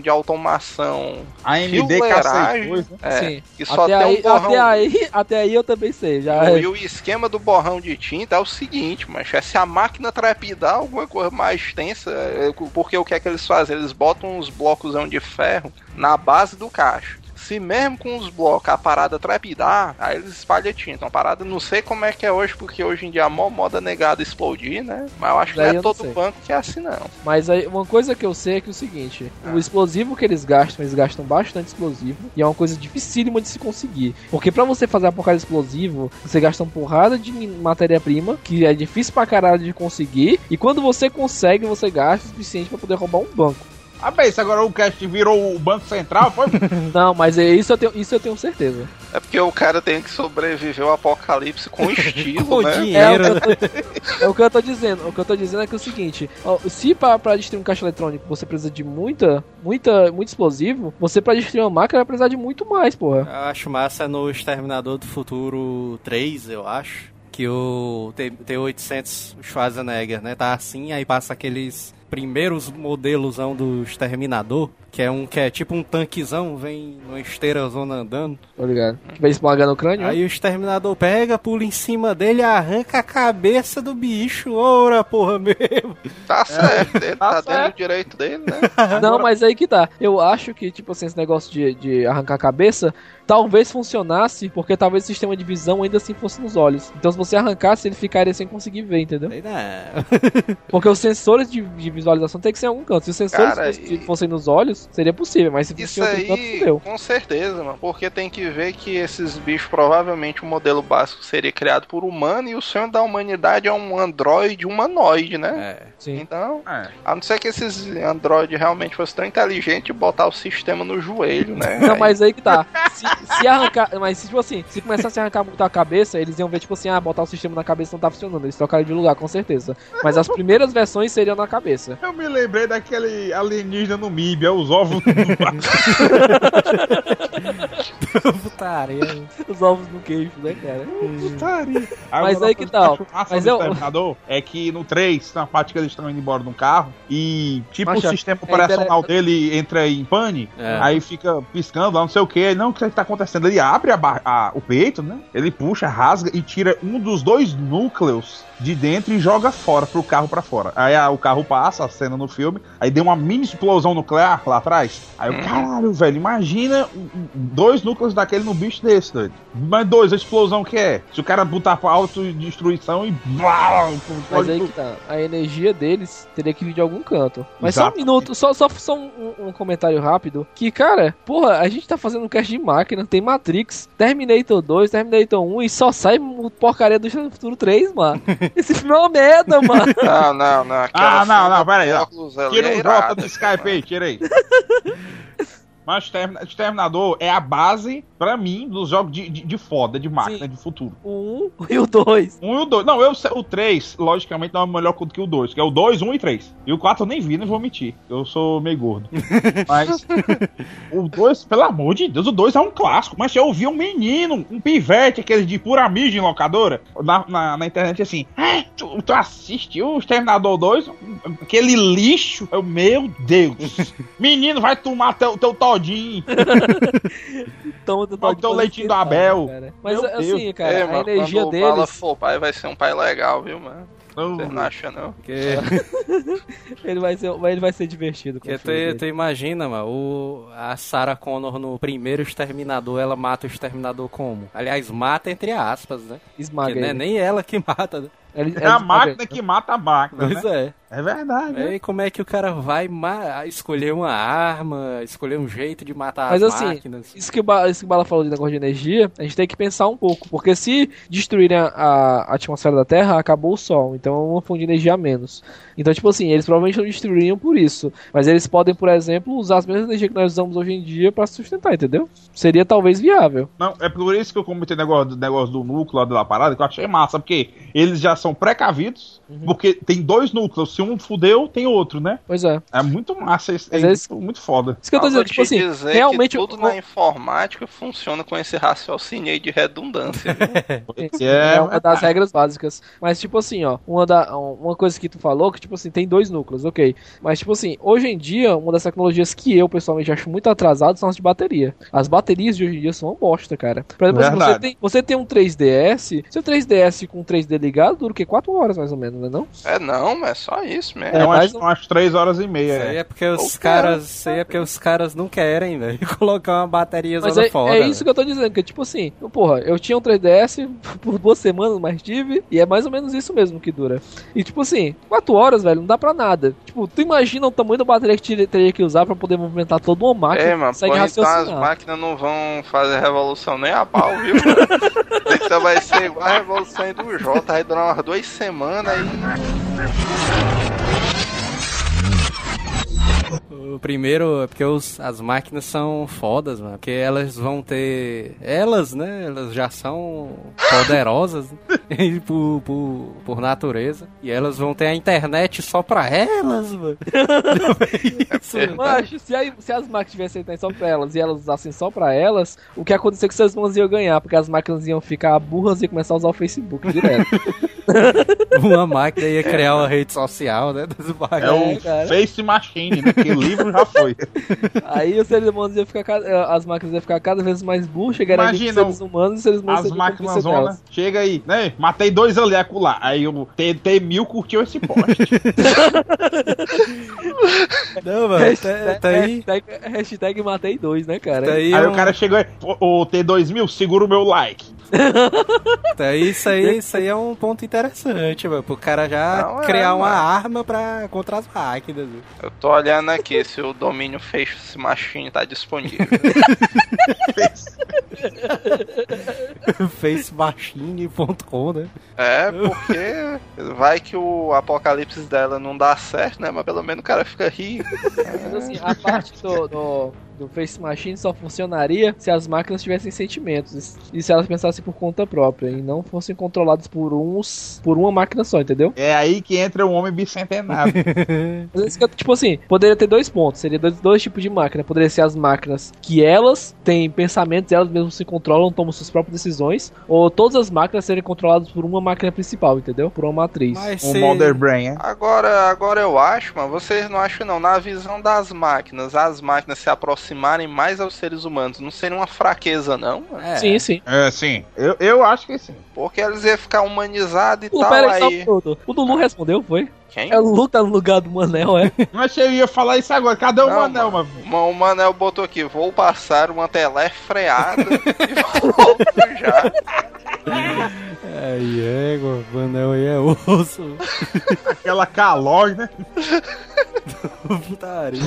de automação AMD K62, né? é, Sim. que só Até tem aí, um borrão. até aí, até aí eu também sei. Já E o esquema do borrão de tinta é o seguinte, mas é se a máquina trepidar alguma coisa mais tensa, é, porque o que é que eles fazem? Eles botam uns blocos de ferro na base do caixa. Se mesmo com os blocos a parada trepidar, aí eles espalham tinta. Uma parada, não sei como é que é hoje, porque hoje em dia a mó moda negada explodir, né? Mas eu acho que Daí não eu é não todo banco que é assim, não. Mas aí, uma coisa que eu sei é que é o seguinte: o explosivo que eles gastam, eles gastam bastante explosivo. E é uma coisa dificílima de se conseguir. Porque pra você fazer a porcaria de explosivo, você gasta uma porrada de matéria-prima, que é difícil pra caralho de conseguir. E quando você consegue, você gasta o suficiente pra poder roubar um banco. Ah, bem, isso agora o cast virou o Banco Central, foi? Não, mas é isso eu tenho, isso eu tenho certeza. É porque o cara tem que sobreviver ao apocalipse com estilo, Com né? dinheiro. É o, que eu tô, é o que eu tô dizendo. O que eu tô dizendo é que é o seguinte: ó, se pra, pra destruir um caixa eletrônico você precisa de muita, muita, muito explosivo, você pra destruir uma máquina vai precisar de muito mais, porra. Eu acho massa no Exterminador do Futuro 3, eu acho. que o T- T-800 Schwarzenegger, né, tá assim, aí passa aqueles primeiros modelosão do Exterminador, que é um que é tipo um tanquezão, vem numa esteira zona andando. Tô ligado. Que vai esmagando o crânio. né? Aí o Exterminador pega, pula em cima dele, arranca a cabeça do bicho, ora porra mesmo. Tá certo, ele tá tá, dentro do direito dele, né? Não, mas aí que tá. Eu acho que, tipo assim, esse negócio de, de arrancar a cabeça talvez funcionasse, porque talvez o sistema de visão ainda assim fosse nos olhos. Então, se você arrancasse, ele ficaria sem conseguir ver, entendeu? Não. Porque os sensores de, de visualização tem que ser em algum canto. Se os sensores Cara, fosse- e- fossem nos olhos, seria possível, mas se fosse Isso em outro canto, aí, fudeu. com certeza, mano. Porque tem que ver que esses bichos, provavelmente o modelo básico seria criado por humano e o sonho da humanidade é um androide humanoide, né? É. Sim. Então, É. a não ser que esses androides realmente fossem tão inteligentes e botar o sistema no joelho, né? Não, Aí- mas aí que tá. Se, se arrancar. Mas, se, tipo assim, se começasse a arrancar muito a cabeça, eles iam ver, tipo assim, ah, botar o sistema na cabeça não tá funcionando. Eles trocariam de lugar, com certeza. Mas as primeiras versões seriam na cabeça. Eu me lembrei daquele alienígena no MIB, é os ovos do Putaria. Os ovos no queijo, né, cara? putaria. Mas aí que massa Mas do eu- é que no 3, na parte que eles estão indo embora de um carro, e tipo Macho, o sistema é operacional dele entra em pane, É. aí fica piscando lá, não sei o que, não, o que tá acontecendo? Ele abre a bar- a- o peito, né? Ele puxa, rasga e tira um dos dois núcleos de dentro e joga fora pro carro pra fora. Aí a- o carro passa, a cena no filme, aí deu uma mini explosão nuclear lá atrás. Aí eu, caralho, velho, imagina dois núcleos daquele no bicho desse, doido. Mas dois, a explosão que é? Se o cara botar pra autodestruição e. blá, Mas aí que tá. A energia deles teria que vir de algum canto. Mas só um Exato. minuto, só, só, só um, um- comentário rápido. Que, cara, porra, a gente tá fazendo um cast de máquina, tem Matrix, Terminator 2, Terminator 1 e só sai o porcaria do Futuro 3, mano. Esse filme é uma merda, mano. Não, não, não. Ah, não, não, pera aí, Tira é o irada, Jota do Skype aí, tira aí. Mas Exterminador é a base, pra mim, dos jogos de, de, de foda, de máquina, Sim. de futuro. O 1 e o 2. Um e o dois. Não, eu, sei- o 3, logicamente, não é melhor que o 2, que é o 2, 1 e 3. E o 4 eu nem vi, não vou mentir. Eu sou meio gordo. Mas o 2, pelo amor de Deus, o 2 é um clássico. Mas eu ouvi um menino, um pivete, aquele de pura mídia em locadora, na, na, na internet assim: ah, tu, tu assistiu o Exterminador 2? Aquele lixo. Eu, meu Deus. Menino, vai tomar teu, teu todinho. Toma Olha o teu leitinho do Abel. Cara. Mas Meu assim, Deus. cara, Ei, a energia quando o Bala for pai, vai ser um pai legal, viu, mano? Você não acha, não? Porque, ele vai ser, ele vai ser divertido. com o tu, dele. tu imagina, mano, o, a Sarah Connor no primeiro Exterminador, ela mata o Exterminador como? Aliás, mata entre aspas, né? Esmaga Porque não é ele. nem ela que mata, né? Ele- É a esmaga máquina que mata a máquina. Pois Né? é. É verdade. né? Aí como é que o cara vai escolher uma arma, escolher um jeito de matar Mas as assim, máquinas? Isso que, o Ba- isso que o Bala falou de negócio de energia, a gente tem que pensar um pouco. Porque se destruírem a, a atmosfera da Terra, acabou o Sol. Então é uma fonte de energia a menos. Então, tipo assim, eles provavelmente não destruiriam por isso. Mas eles podem, por exemplo, usar as mesmas energias que nós usamos hoje em dia pra sustentar, entendeu? Seria talvez viável. Não, é por isso que eu comentei o negócio, do negócio do núcleo lá da parada, que eu achei massa, porque eles já são precavidos, Uhum. porque tem dois núcleos, se um fudeu, tem outro, né? Pois é. É muito massa, isso, é Mas eles- muito, muito foda. Isso que eu tô dizendo, tipo assim, realmente. que tudo o- na informática funciona com esse raciocínio aí de redundância. viu? É, É, uma das regras básicas. Mas, tipo assim, ó, uma, da, uma coisa que tu falou, que, tipo assim, tem dois núcleos, ok. Mas, tipo assim, hoje em dia, uma das tecnologias que eu, pessoalmente, acho muito atrasado são as de bateria. As baterias de hoje em dia são uma bosta, cara. Por exemplo, você tem, você tem um 3DS, seu 3DS com 3D ligado dura o quê? 4 horas, mais ou menos, não? é não, mas é só isso mesmo. é É, umas, mais um- umas três horas e meia. Isso aí É. é porque os Ou caras, isso aí é porque os caras não querem, velho, colocar uma bateria Mas é, foda. é isso que eu tô dizendo, que tipo assim, eu, porra, eu tinha um 3DS por duas semanas, mas tive, e é mais ou menos isso mesmo que dura. E tipo assim, 4 horas, velho, não dá pra nada. Tipo, tu imagina o tamanho da bateria que teria que usar pra poder movimentar toda uma máquina É, mano, pô, então as máquinas não vão fazer revolução nem a pau, viu? então vai ser igual a revolução aí do Jota, vai durar umas duas semanas aí. Let's go. O primeiro é porque os, as máquinas são fodas, mano. Porque elas vão ter. Elas, né? Elas já são poderosas. né? por, por, por natureza. E elas vão ter a internet só pra elas, mano. Isso, mano. Macho, se, aí- se as máquinas tivessem internet só pra elas e elas usassem só pra elas, o que ia acontecer é que seus irmãos iam ganhar, porque as máquinas iam ficar burras e começar a usar o Facebook direto. Uma máquina ia criar uma rede social, né? Das máquinas. É o cara. Face Machine, né? Que livro já foi. aí os seres humanos iam ficar, ca- as máquinas iam ficar cada vez mais burras, chegaram Imagina, seres humanos e os seres humanos As máquinas zona, chega aí, né? Matei dois ali acolá. Aí o TT1000 curtiu esse post. Não, mano, tá, tá aí. Hashtag, hashtag matei dois, né, cara? Tá aí, aí um- o cara chegou aí, o, o T2000, segura o meu like. tá aí, isso aí, isso aí é um ponto interessante, mano. Pro cara já Não, é, criar uma mano. arma pra, contra as máquinas. viu? Eu tô olhando aqui se o domínio Face Machine tá disponível. Facemachine.com, né? É, porque vai que o apocalipse dela não dá certo, né? Mas pelo menos o cara fica rico. Mas assim, a parte do, do, do Face Machine só funcionaria se as máquinas tivessem sentimentos e se elas pensassem por conta própria e não fossem controladas por uns por uma máquina só, entendeu? É aí que entra o homem bicentenário. Mas isso que eu- tipo assim, poderia ter dois pontos, seria dois, dois tipos de máquina. Poderia ser as máquinas que elas têm pensamentos, elas mesmas se controlam, tomam suas próprias decisões, ou todas as máquinas serem controladas por uma máquina principal, entendeu? Por uma matriz. Mas um se- Mother Brain, é? Agora, agora eu acho, mano, vocês não acham não, na visão das máquinas, as máquinas se aproximarem mais aos seres humanos, não seria uma fraqueza não? É, Sim, sim. É, sim. Eu, eu acho que sim. Porque eles iam ficar humanizados e tal, pera aí, só. O Lulu respondeu, foi? Quem? É o tá no lugar do Manel, é? Mas eu ia falar isso agora. Cadê o Não, Manel, mano? Ma- O Manel botou aqui, vou passar uma telé freada e volto já. Aí é, mano, aí é osso. Aquela calor, né? Putaria.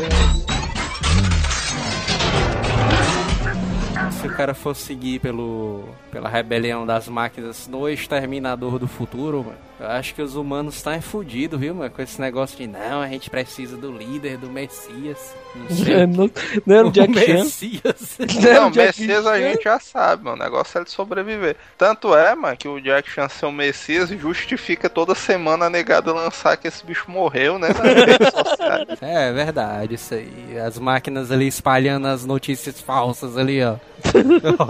Se o cara for seguir pelo, pela rebelião das máquinas no Exterminador do Futuro, mano, eu acho que os humanos estão fudidos, viu, mano? Com esse negócio de não, a gente precisa do líder, do Messias. Não sei. não, não era o Jack Chan. Messias. Não era Não, o Messias a gente já sabe, mano. O negócio é ele sobreviver. Tanto é, mano, que o Jack Chan ser o Messias justifica toda semana a negada lançar que esse bicho morreu, né? É verdade, isso aí. As máquinas ali espalhando as notícias falsas ali, ó.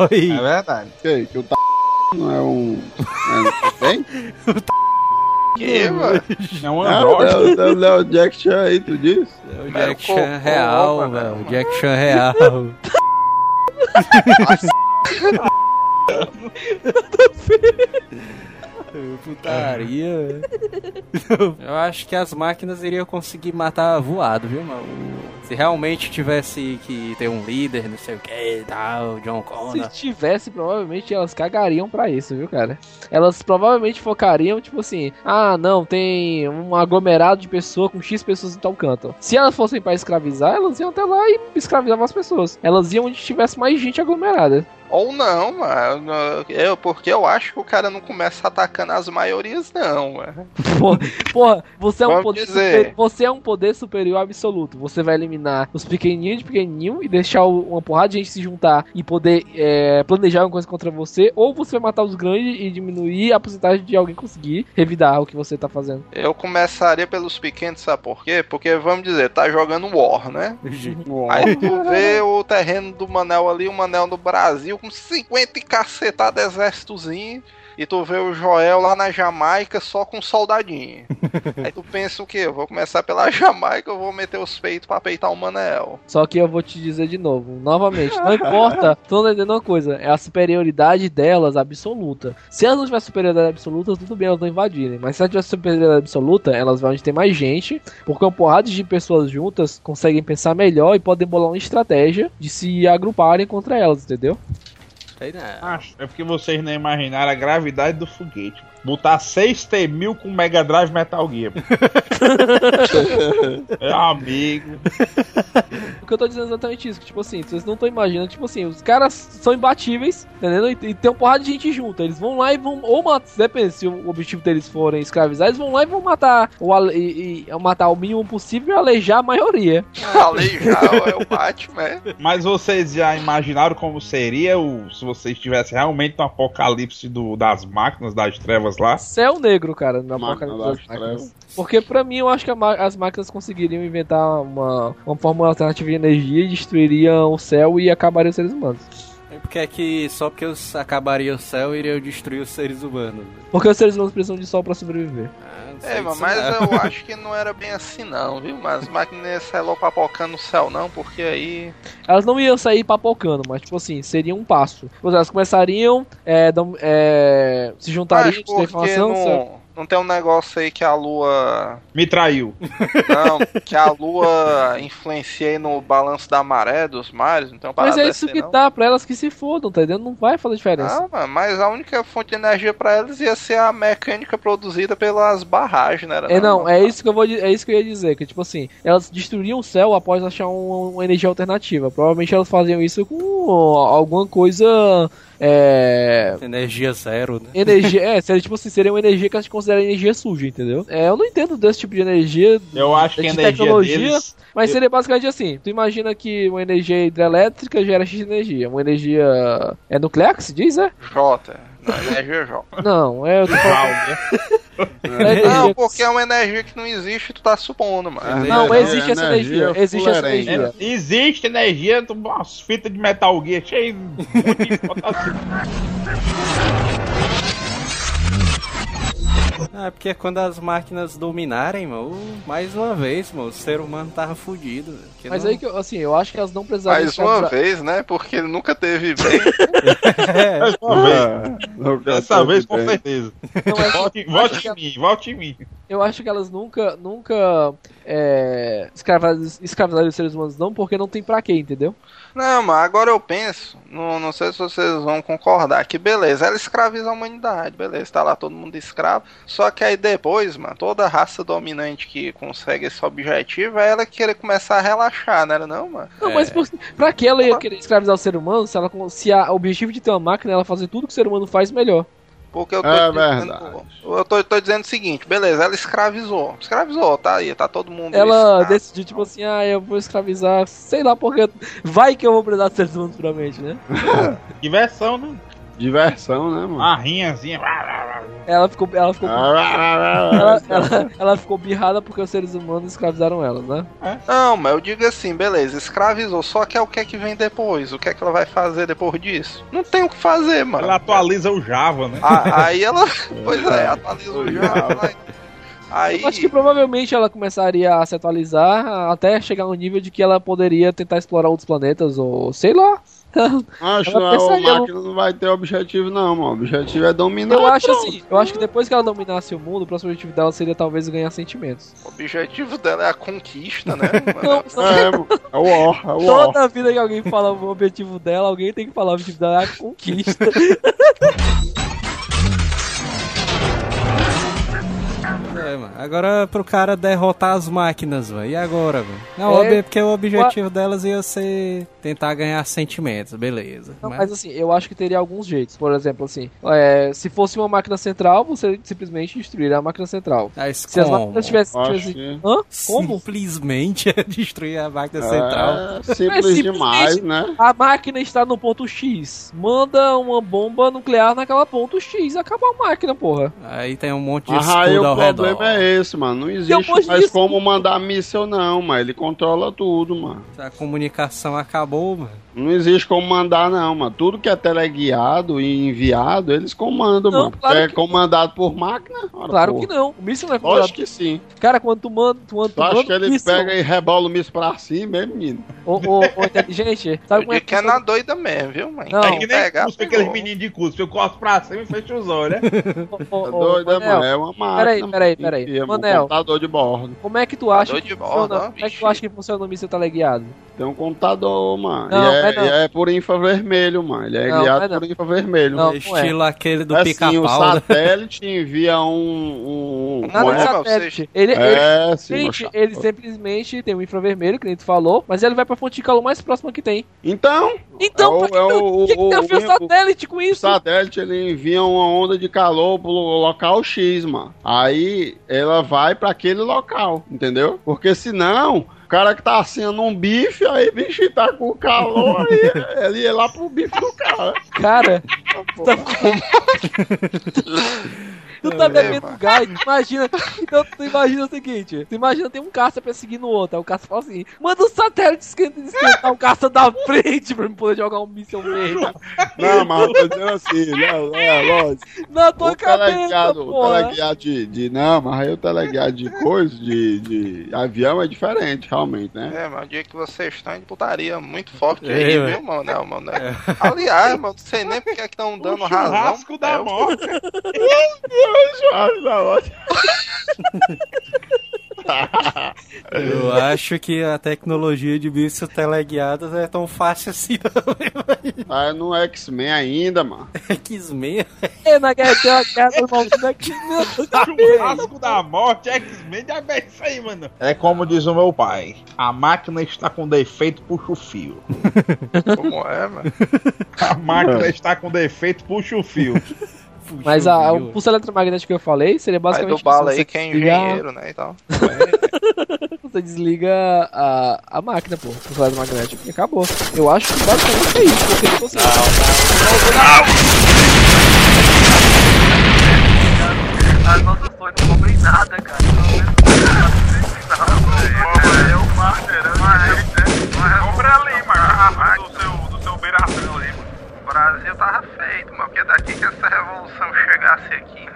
Oi. É verdade. Que, que o t... não é um. É, bem? Que, mano? É um androide. o Léo Jack Chan aí, tu disse? O Mero Jack Chan real, velho. O Jack Chan real. Putaria. Eu acho que as máquinas iriam conseguir matar voado, viu, mano? Se realmente tivesse que ter um líder, não sei o que e tal, John Connor. Se tivesse, provavelmente elas cagariam pra isso, viu, cara? Elas provavelmente focariam, tipo assim, ah, não, tem um aglomerado de pessoas com X pessoas em tal canto. Se elas fossem pra escravizar, elas iam até lá e escravizavam as pessoas. Elas iam onde tivesse mais gente aglomerada. Ou não, mano. Eu, porque eu acho que o cara não começa atacando as maiorias, não, mano. Porra, porra, você é um poder super- você é um poder superior absoluto. Você vai eliminar os pequenininhos de pequenininho e deixar uma porrada de gente se juntar e poder é, planejar alguma coisa contra você, ou você vai matar os grandes e diminuir a porcentagem de alguém conseguir revidar o que você tá fazendo. Eu começaria pelos pequenos, sabe por quê? Porque, vamos dizer, tá jogando War, né? Aí tu vê o terreno do Manel ali, o Manel no Brasil, com 50 e cacetado exércitozinho. E tu vê o Joel lá na Jamaica só com soldadinho. Aí tu pensa o quê? Eu vou começar pela Jamaica, eu vou meter os peitos pra peitar o Manel. Só que eu vou te dizer de novo, novamente, não importa, tô entendendo uma coisa, é a superioridade delas absoluta. Se elas não tiverem superioridade absoluta, tudo bem, elas não invadirem. Mas se elas tiverem superioridade absoluta, elas vão onde tem mais gente, porque uma porrada de pessoas juntas conseguem pensar melhor e podem bolar uma estratégia de se agruparem contra elas, entendeu? Acho, é porque vocês não imaginaram a gravidade do foguete. Botar 6 T1000 com Mega Drive Metal Gear. é amigo. O que eu tô dizendo é exatamente isso, que tipo assim, vocês não estão imaginando, tipo assim, os caras são imbatíveis, entendeu? E, e tem uma porrada de gente junto, eles vão lá e vão, ou matar, depende, se o objetivo deles forem escravizar, eles vão lá e vão matar, ou ale- e, e matar o mínimo possível e alejar a maioria. Aleijado é o Batman. é. Mas vocês já imaginaram como seria o, se vocês tivessem realmente um apocalipse do- das máquinas, das trevas trevas lá. Céu negro, cara, na Máquina Apocalipse das das máquinas. Trevas. Porque pra mim eu acho que as máquinas conseguiriam inventar uma, uma fórmula alternativa de energia e destruiriam o céu e acabariam os seres humanos. É porque é que só porque eu acabaria o céu iriam destruir os seres humanos. Porque os seres humanos precisam de sol pra sobreviver. Ah, É, mas não. eu acho que não era bem assim não, viu? Mas as máquinas sair logo papocando no céu não, porque aí... Elas não iam sair papocando, mas tipo assim, seria um passo. Tipo, Elas começariam é, é, se juntariam de porque não, não tem um negócio aí que a lua... Me traiu. Não, que a lua influencia aí no balanço da maré dos mares, não uma Mas é isso aí, que não? dá pra elas que se fodam, tá entendendo? Não vai fazer diferença. Ah, mano, mas a única fonte de energia pra elas ia ser a mecânica produzida pelas barragens, né? É não, é isso que eu vou é isso que eu ia dizer, que tipo assim, elas destruiriam o céu após achar um- uma energia alternativa. Provavelmente elas faziam isso com alguma coisa é Energia zero, né? energia, é, seria tipo assim, seria uma energia que a gente considera energia suja, entendeu? É, eu não entendo desse tipo de energia, Eu acho que de energia tecnologia, deles... mas seria basicamente assim, tu imagina que uma energia hidrelétrica gera X energia, uma energia é nuclear que se diz, é? J, não, energia J. Não, é falando, é Não, porque é uma energia que não existe e tu tá supondo, mano. Não, É, existe essa energia energia, existe essa energia. Existe energia, tu- umas fitas de Metal Gear cheio de potássio. Ah, porque é quando as máquinas dominarem, mano, mais uma vez, mano, o ser humano tava fudido. velho, que Mas não- aí que eu, assim, eu acho que elas não precisariam Mais uma vez, né? Porque ele nunca teve bem. Mais uma vez. Dessa vez, com bem. certeza. Não, mas Volte, volte em mim, volte em mim. eu acho que elas nunca, nunca é, escraviz- escravizariam os seres humanos, não, porque não tem pra quê, entendeu? Não, mas agora eu penso, não, não sei se vocês vão concordar, que beleza, ela escraviza a humanidade, beleza, tá lá todo mundo escravo, só que aí depois, mano, toda raça dominante que consegue esse objetivo, é ela querer começar a relaxar, né, não, mano? Não, É. mas por, pra que ela ia querer escravizar o ser humano se, ela, se a, o objetivo de ter uma máquina é ela fazer tudo que o ser humano faz melhor? Porque eu tô, É dizendo, eu tô, tô dizendo o seguinte, beleza, ela escravizou, escravizou, tá aí, tá todo mundo Ela escravo. decidiu, tipo assim, ah, eu vou escravizar, sei lá, porque vai que eu vou precisar de seres humanos puramente, né? Diversão, né? Diversão, né, mano? Uma rinhazinha. Ela ficou, ela ficou, Ah, ela, ela, ela ficou birrada porque os seres humanos escravizaram elas, né? Não, mas eu digo assim, beleza, escravizou, só que é o que é que vem depois, o que é que ela vai fazer depois disso? Não tem o que fazer, mano. Ela atualiza o Java, né? A- aí ela, pois é, atualiza o vai- Aí, Eu acho que provavelmente ela começaria a se atualizar até chegar no nível de que ela poderia tentar explorar outros planetas, ou sei lá. Acho que a máquina não vai ter objetivo, não, mano. O objetivo é dominar. Eu acho assim, eu acho que depois que ela dominasse o mundo, o próximo objetivo dela seria talvez ganhar sentimentos. o objetivo dela é a conquista, né? Não, não. É, mano. É o War, é o. Toda vida que alguém fala o objetivo dela, alguém tem que falar o objetivo dela é a conquista. É, mano. Agora pro cara derrotar as máquinas, velho. E agora, velho? Não, É, óbvio, porque o objetivo delas ia ser tentar ganhar sentimentos, beleza. Não, Mas- mas assim, eu acho que teria alguns jeitos. Por exemplo, assim, é, se fosse uma máquina central, você simplesmente destruiria a máquina central. Mas Se as como? máquinas tivessem. Tivessem- que- Hã? Como? Simplesmente é destruir a máquina central. É simples É simplesmente- demais, né? A máquina está no ponto X. Manda uma bomba nuclear naquela ponto X. Acabou a máquina, porra. Aí tem um monte de aí escudo ao redor. Problema é esse, mano. Não existe mais disso- como mandar míssil, não, mas ele controla tudo, mano. A comunicação acabou, mano. Não existe como mandar, não, mano. Tudo que é teleguiado e enviado, eles comandam, Não, mano. Claro é que- comandado por máquina? Ora, Claro porra. que não. O míssil não é comandado. que sim. Cara, quando tu manda. Tu, manda, tu Tu acha manda que ele míssil, pega e rebola o míssil pra cima, é, menino? Ô, ô, ô, inteligente, sabe como é que é na doida mesmo, viu, mãe? Não. É Tem que nem cuspe, aqueles meninos de cuspe. Eu corto pra cima e fecho os olhos, né? Ô, ô, É Manel, mano. É uma máquina. Peraí, peraí, peraí. que é um Manel. computador de bordo. Como é que tu acha doido que de funciona, bordo, como é que tu acha que funciona o míssil teleguiado? Tem um computador, mano. Não, e, é, é não. e é por infravermelho, mano. Ele é Não, guiado é não. por infravermelho. Não, É Estilo aquele do É assim, o pica-pau. né? satélite envia um. um Nada é, satélite. Ele, ele, É, sim, gente, meu ele simplesmente tem um infravermelho, que nem tu falou, mas ele vai pra fonte de calor mais próxima que tem. Então, Então, É o- pra que, é o- que, que o- ver o o- satélite com o isso? satélite ele envia uma onda de calor pro local X, mano. Aí ela vai pra aquele local, entendeu? Porque senão. O cara que tá assinando um bife, aí o bicho tá com calor, aí ele ia lá pro bife do cara. Cara, tá Tu tá É, bebendo mano. gás, imagina. Então tu imagina o seguinte: tu imagina tem um caça perseguindo o outro. Aí o caça fala assim: manda o satélite esquenta- esquentar o caça da frente pra eu poder jogar um míssil verde Não, mas eu tô dizendo assim, não, é lógico. na tua O cabeça, teleguiado, o teleguiado de, de. Não, mas aí o teleguiado de coisa, de, de avião é diferente, realmente, né? É, mas o dia que vocês estão de putaria muito forte É, aí, viu, mano? Não, mano. Aliás, mano, não sei nem porque é que estão dando razão. churrasco da É, morte. Eu acho que a tecnologia de míssil teleguiadas é tão fácil assim, não. Tá no X-Men ainda, mano. X-Men. É, na guerra tem uma guerra do daqui, meu Deus. Churrasco da morte, X-Men, já é isso aí, mano. É como diz o meu pai: a máquina está com defeito, puxa o fio. Como é, mano? A máquina está com defeito, puxa o fio. Mas a, o pulso eletromagnético que eu falei seria basicamente. do bala aí que é desliga- engenheiro, né? E tal. Você desliga a, a máquina, pô, o pulso eletromagnético e acabou. Eu acho que basicamente é isso, porque tipo assim. As nossas sonhos não cobrem nada, cara. É o Marter, Compra ali, mano, do seu, do seu beiração ali, mano. O Brasil tava feito, mano. Porque daqui que essa revolução chegasse aqui.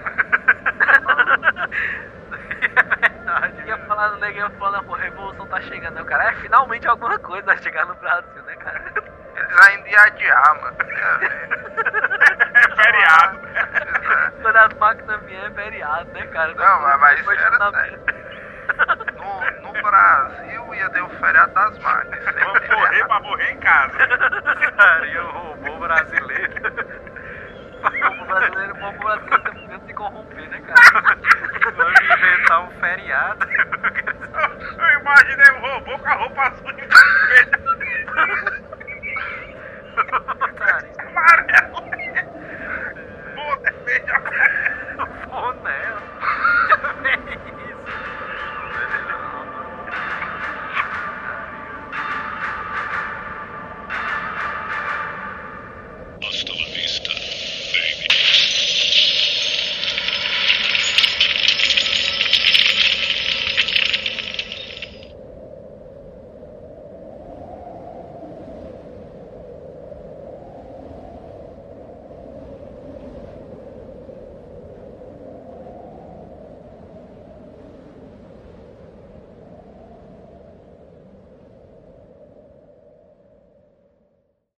Ia falar no nego, ia falar, pô, a revolução tá chegando, né? Cara, é finalmente alguma coisa vai chegar no Brasil, né, cara? Eles ainda iam adiar, mano. É feriado. Quando as máquinas vierem, é feriado, né, cara? Não, mas- era sério. No, no Brasil ia ter o feriado das máquinas. Vamos morrer pra morrer em casa. E o robô brasileiro brasileiro, o povo brasileiro tem medo de corromper, né, cara? Vamos inventar um feriado. Eu imaginei um robô com a roupa azul e vermelha. Amarelo. Boné, vermelho, amarelo. Boné.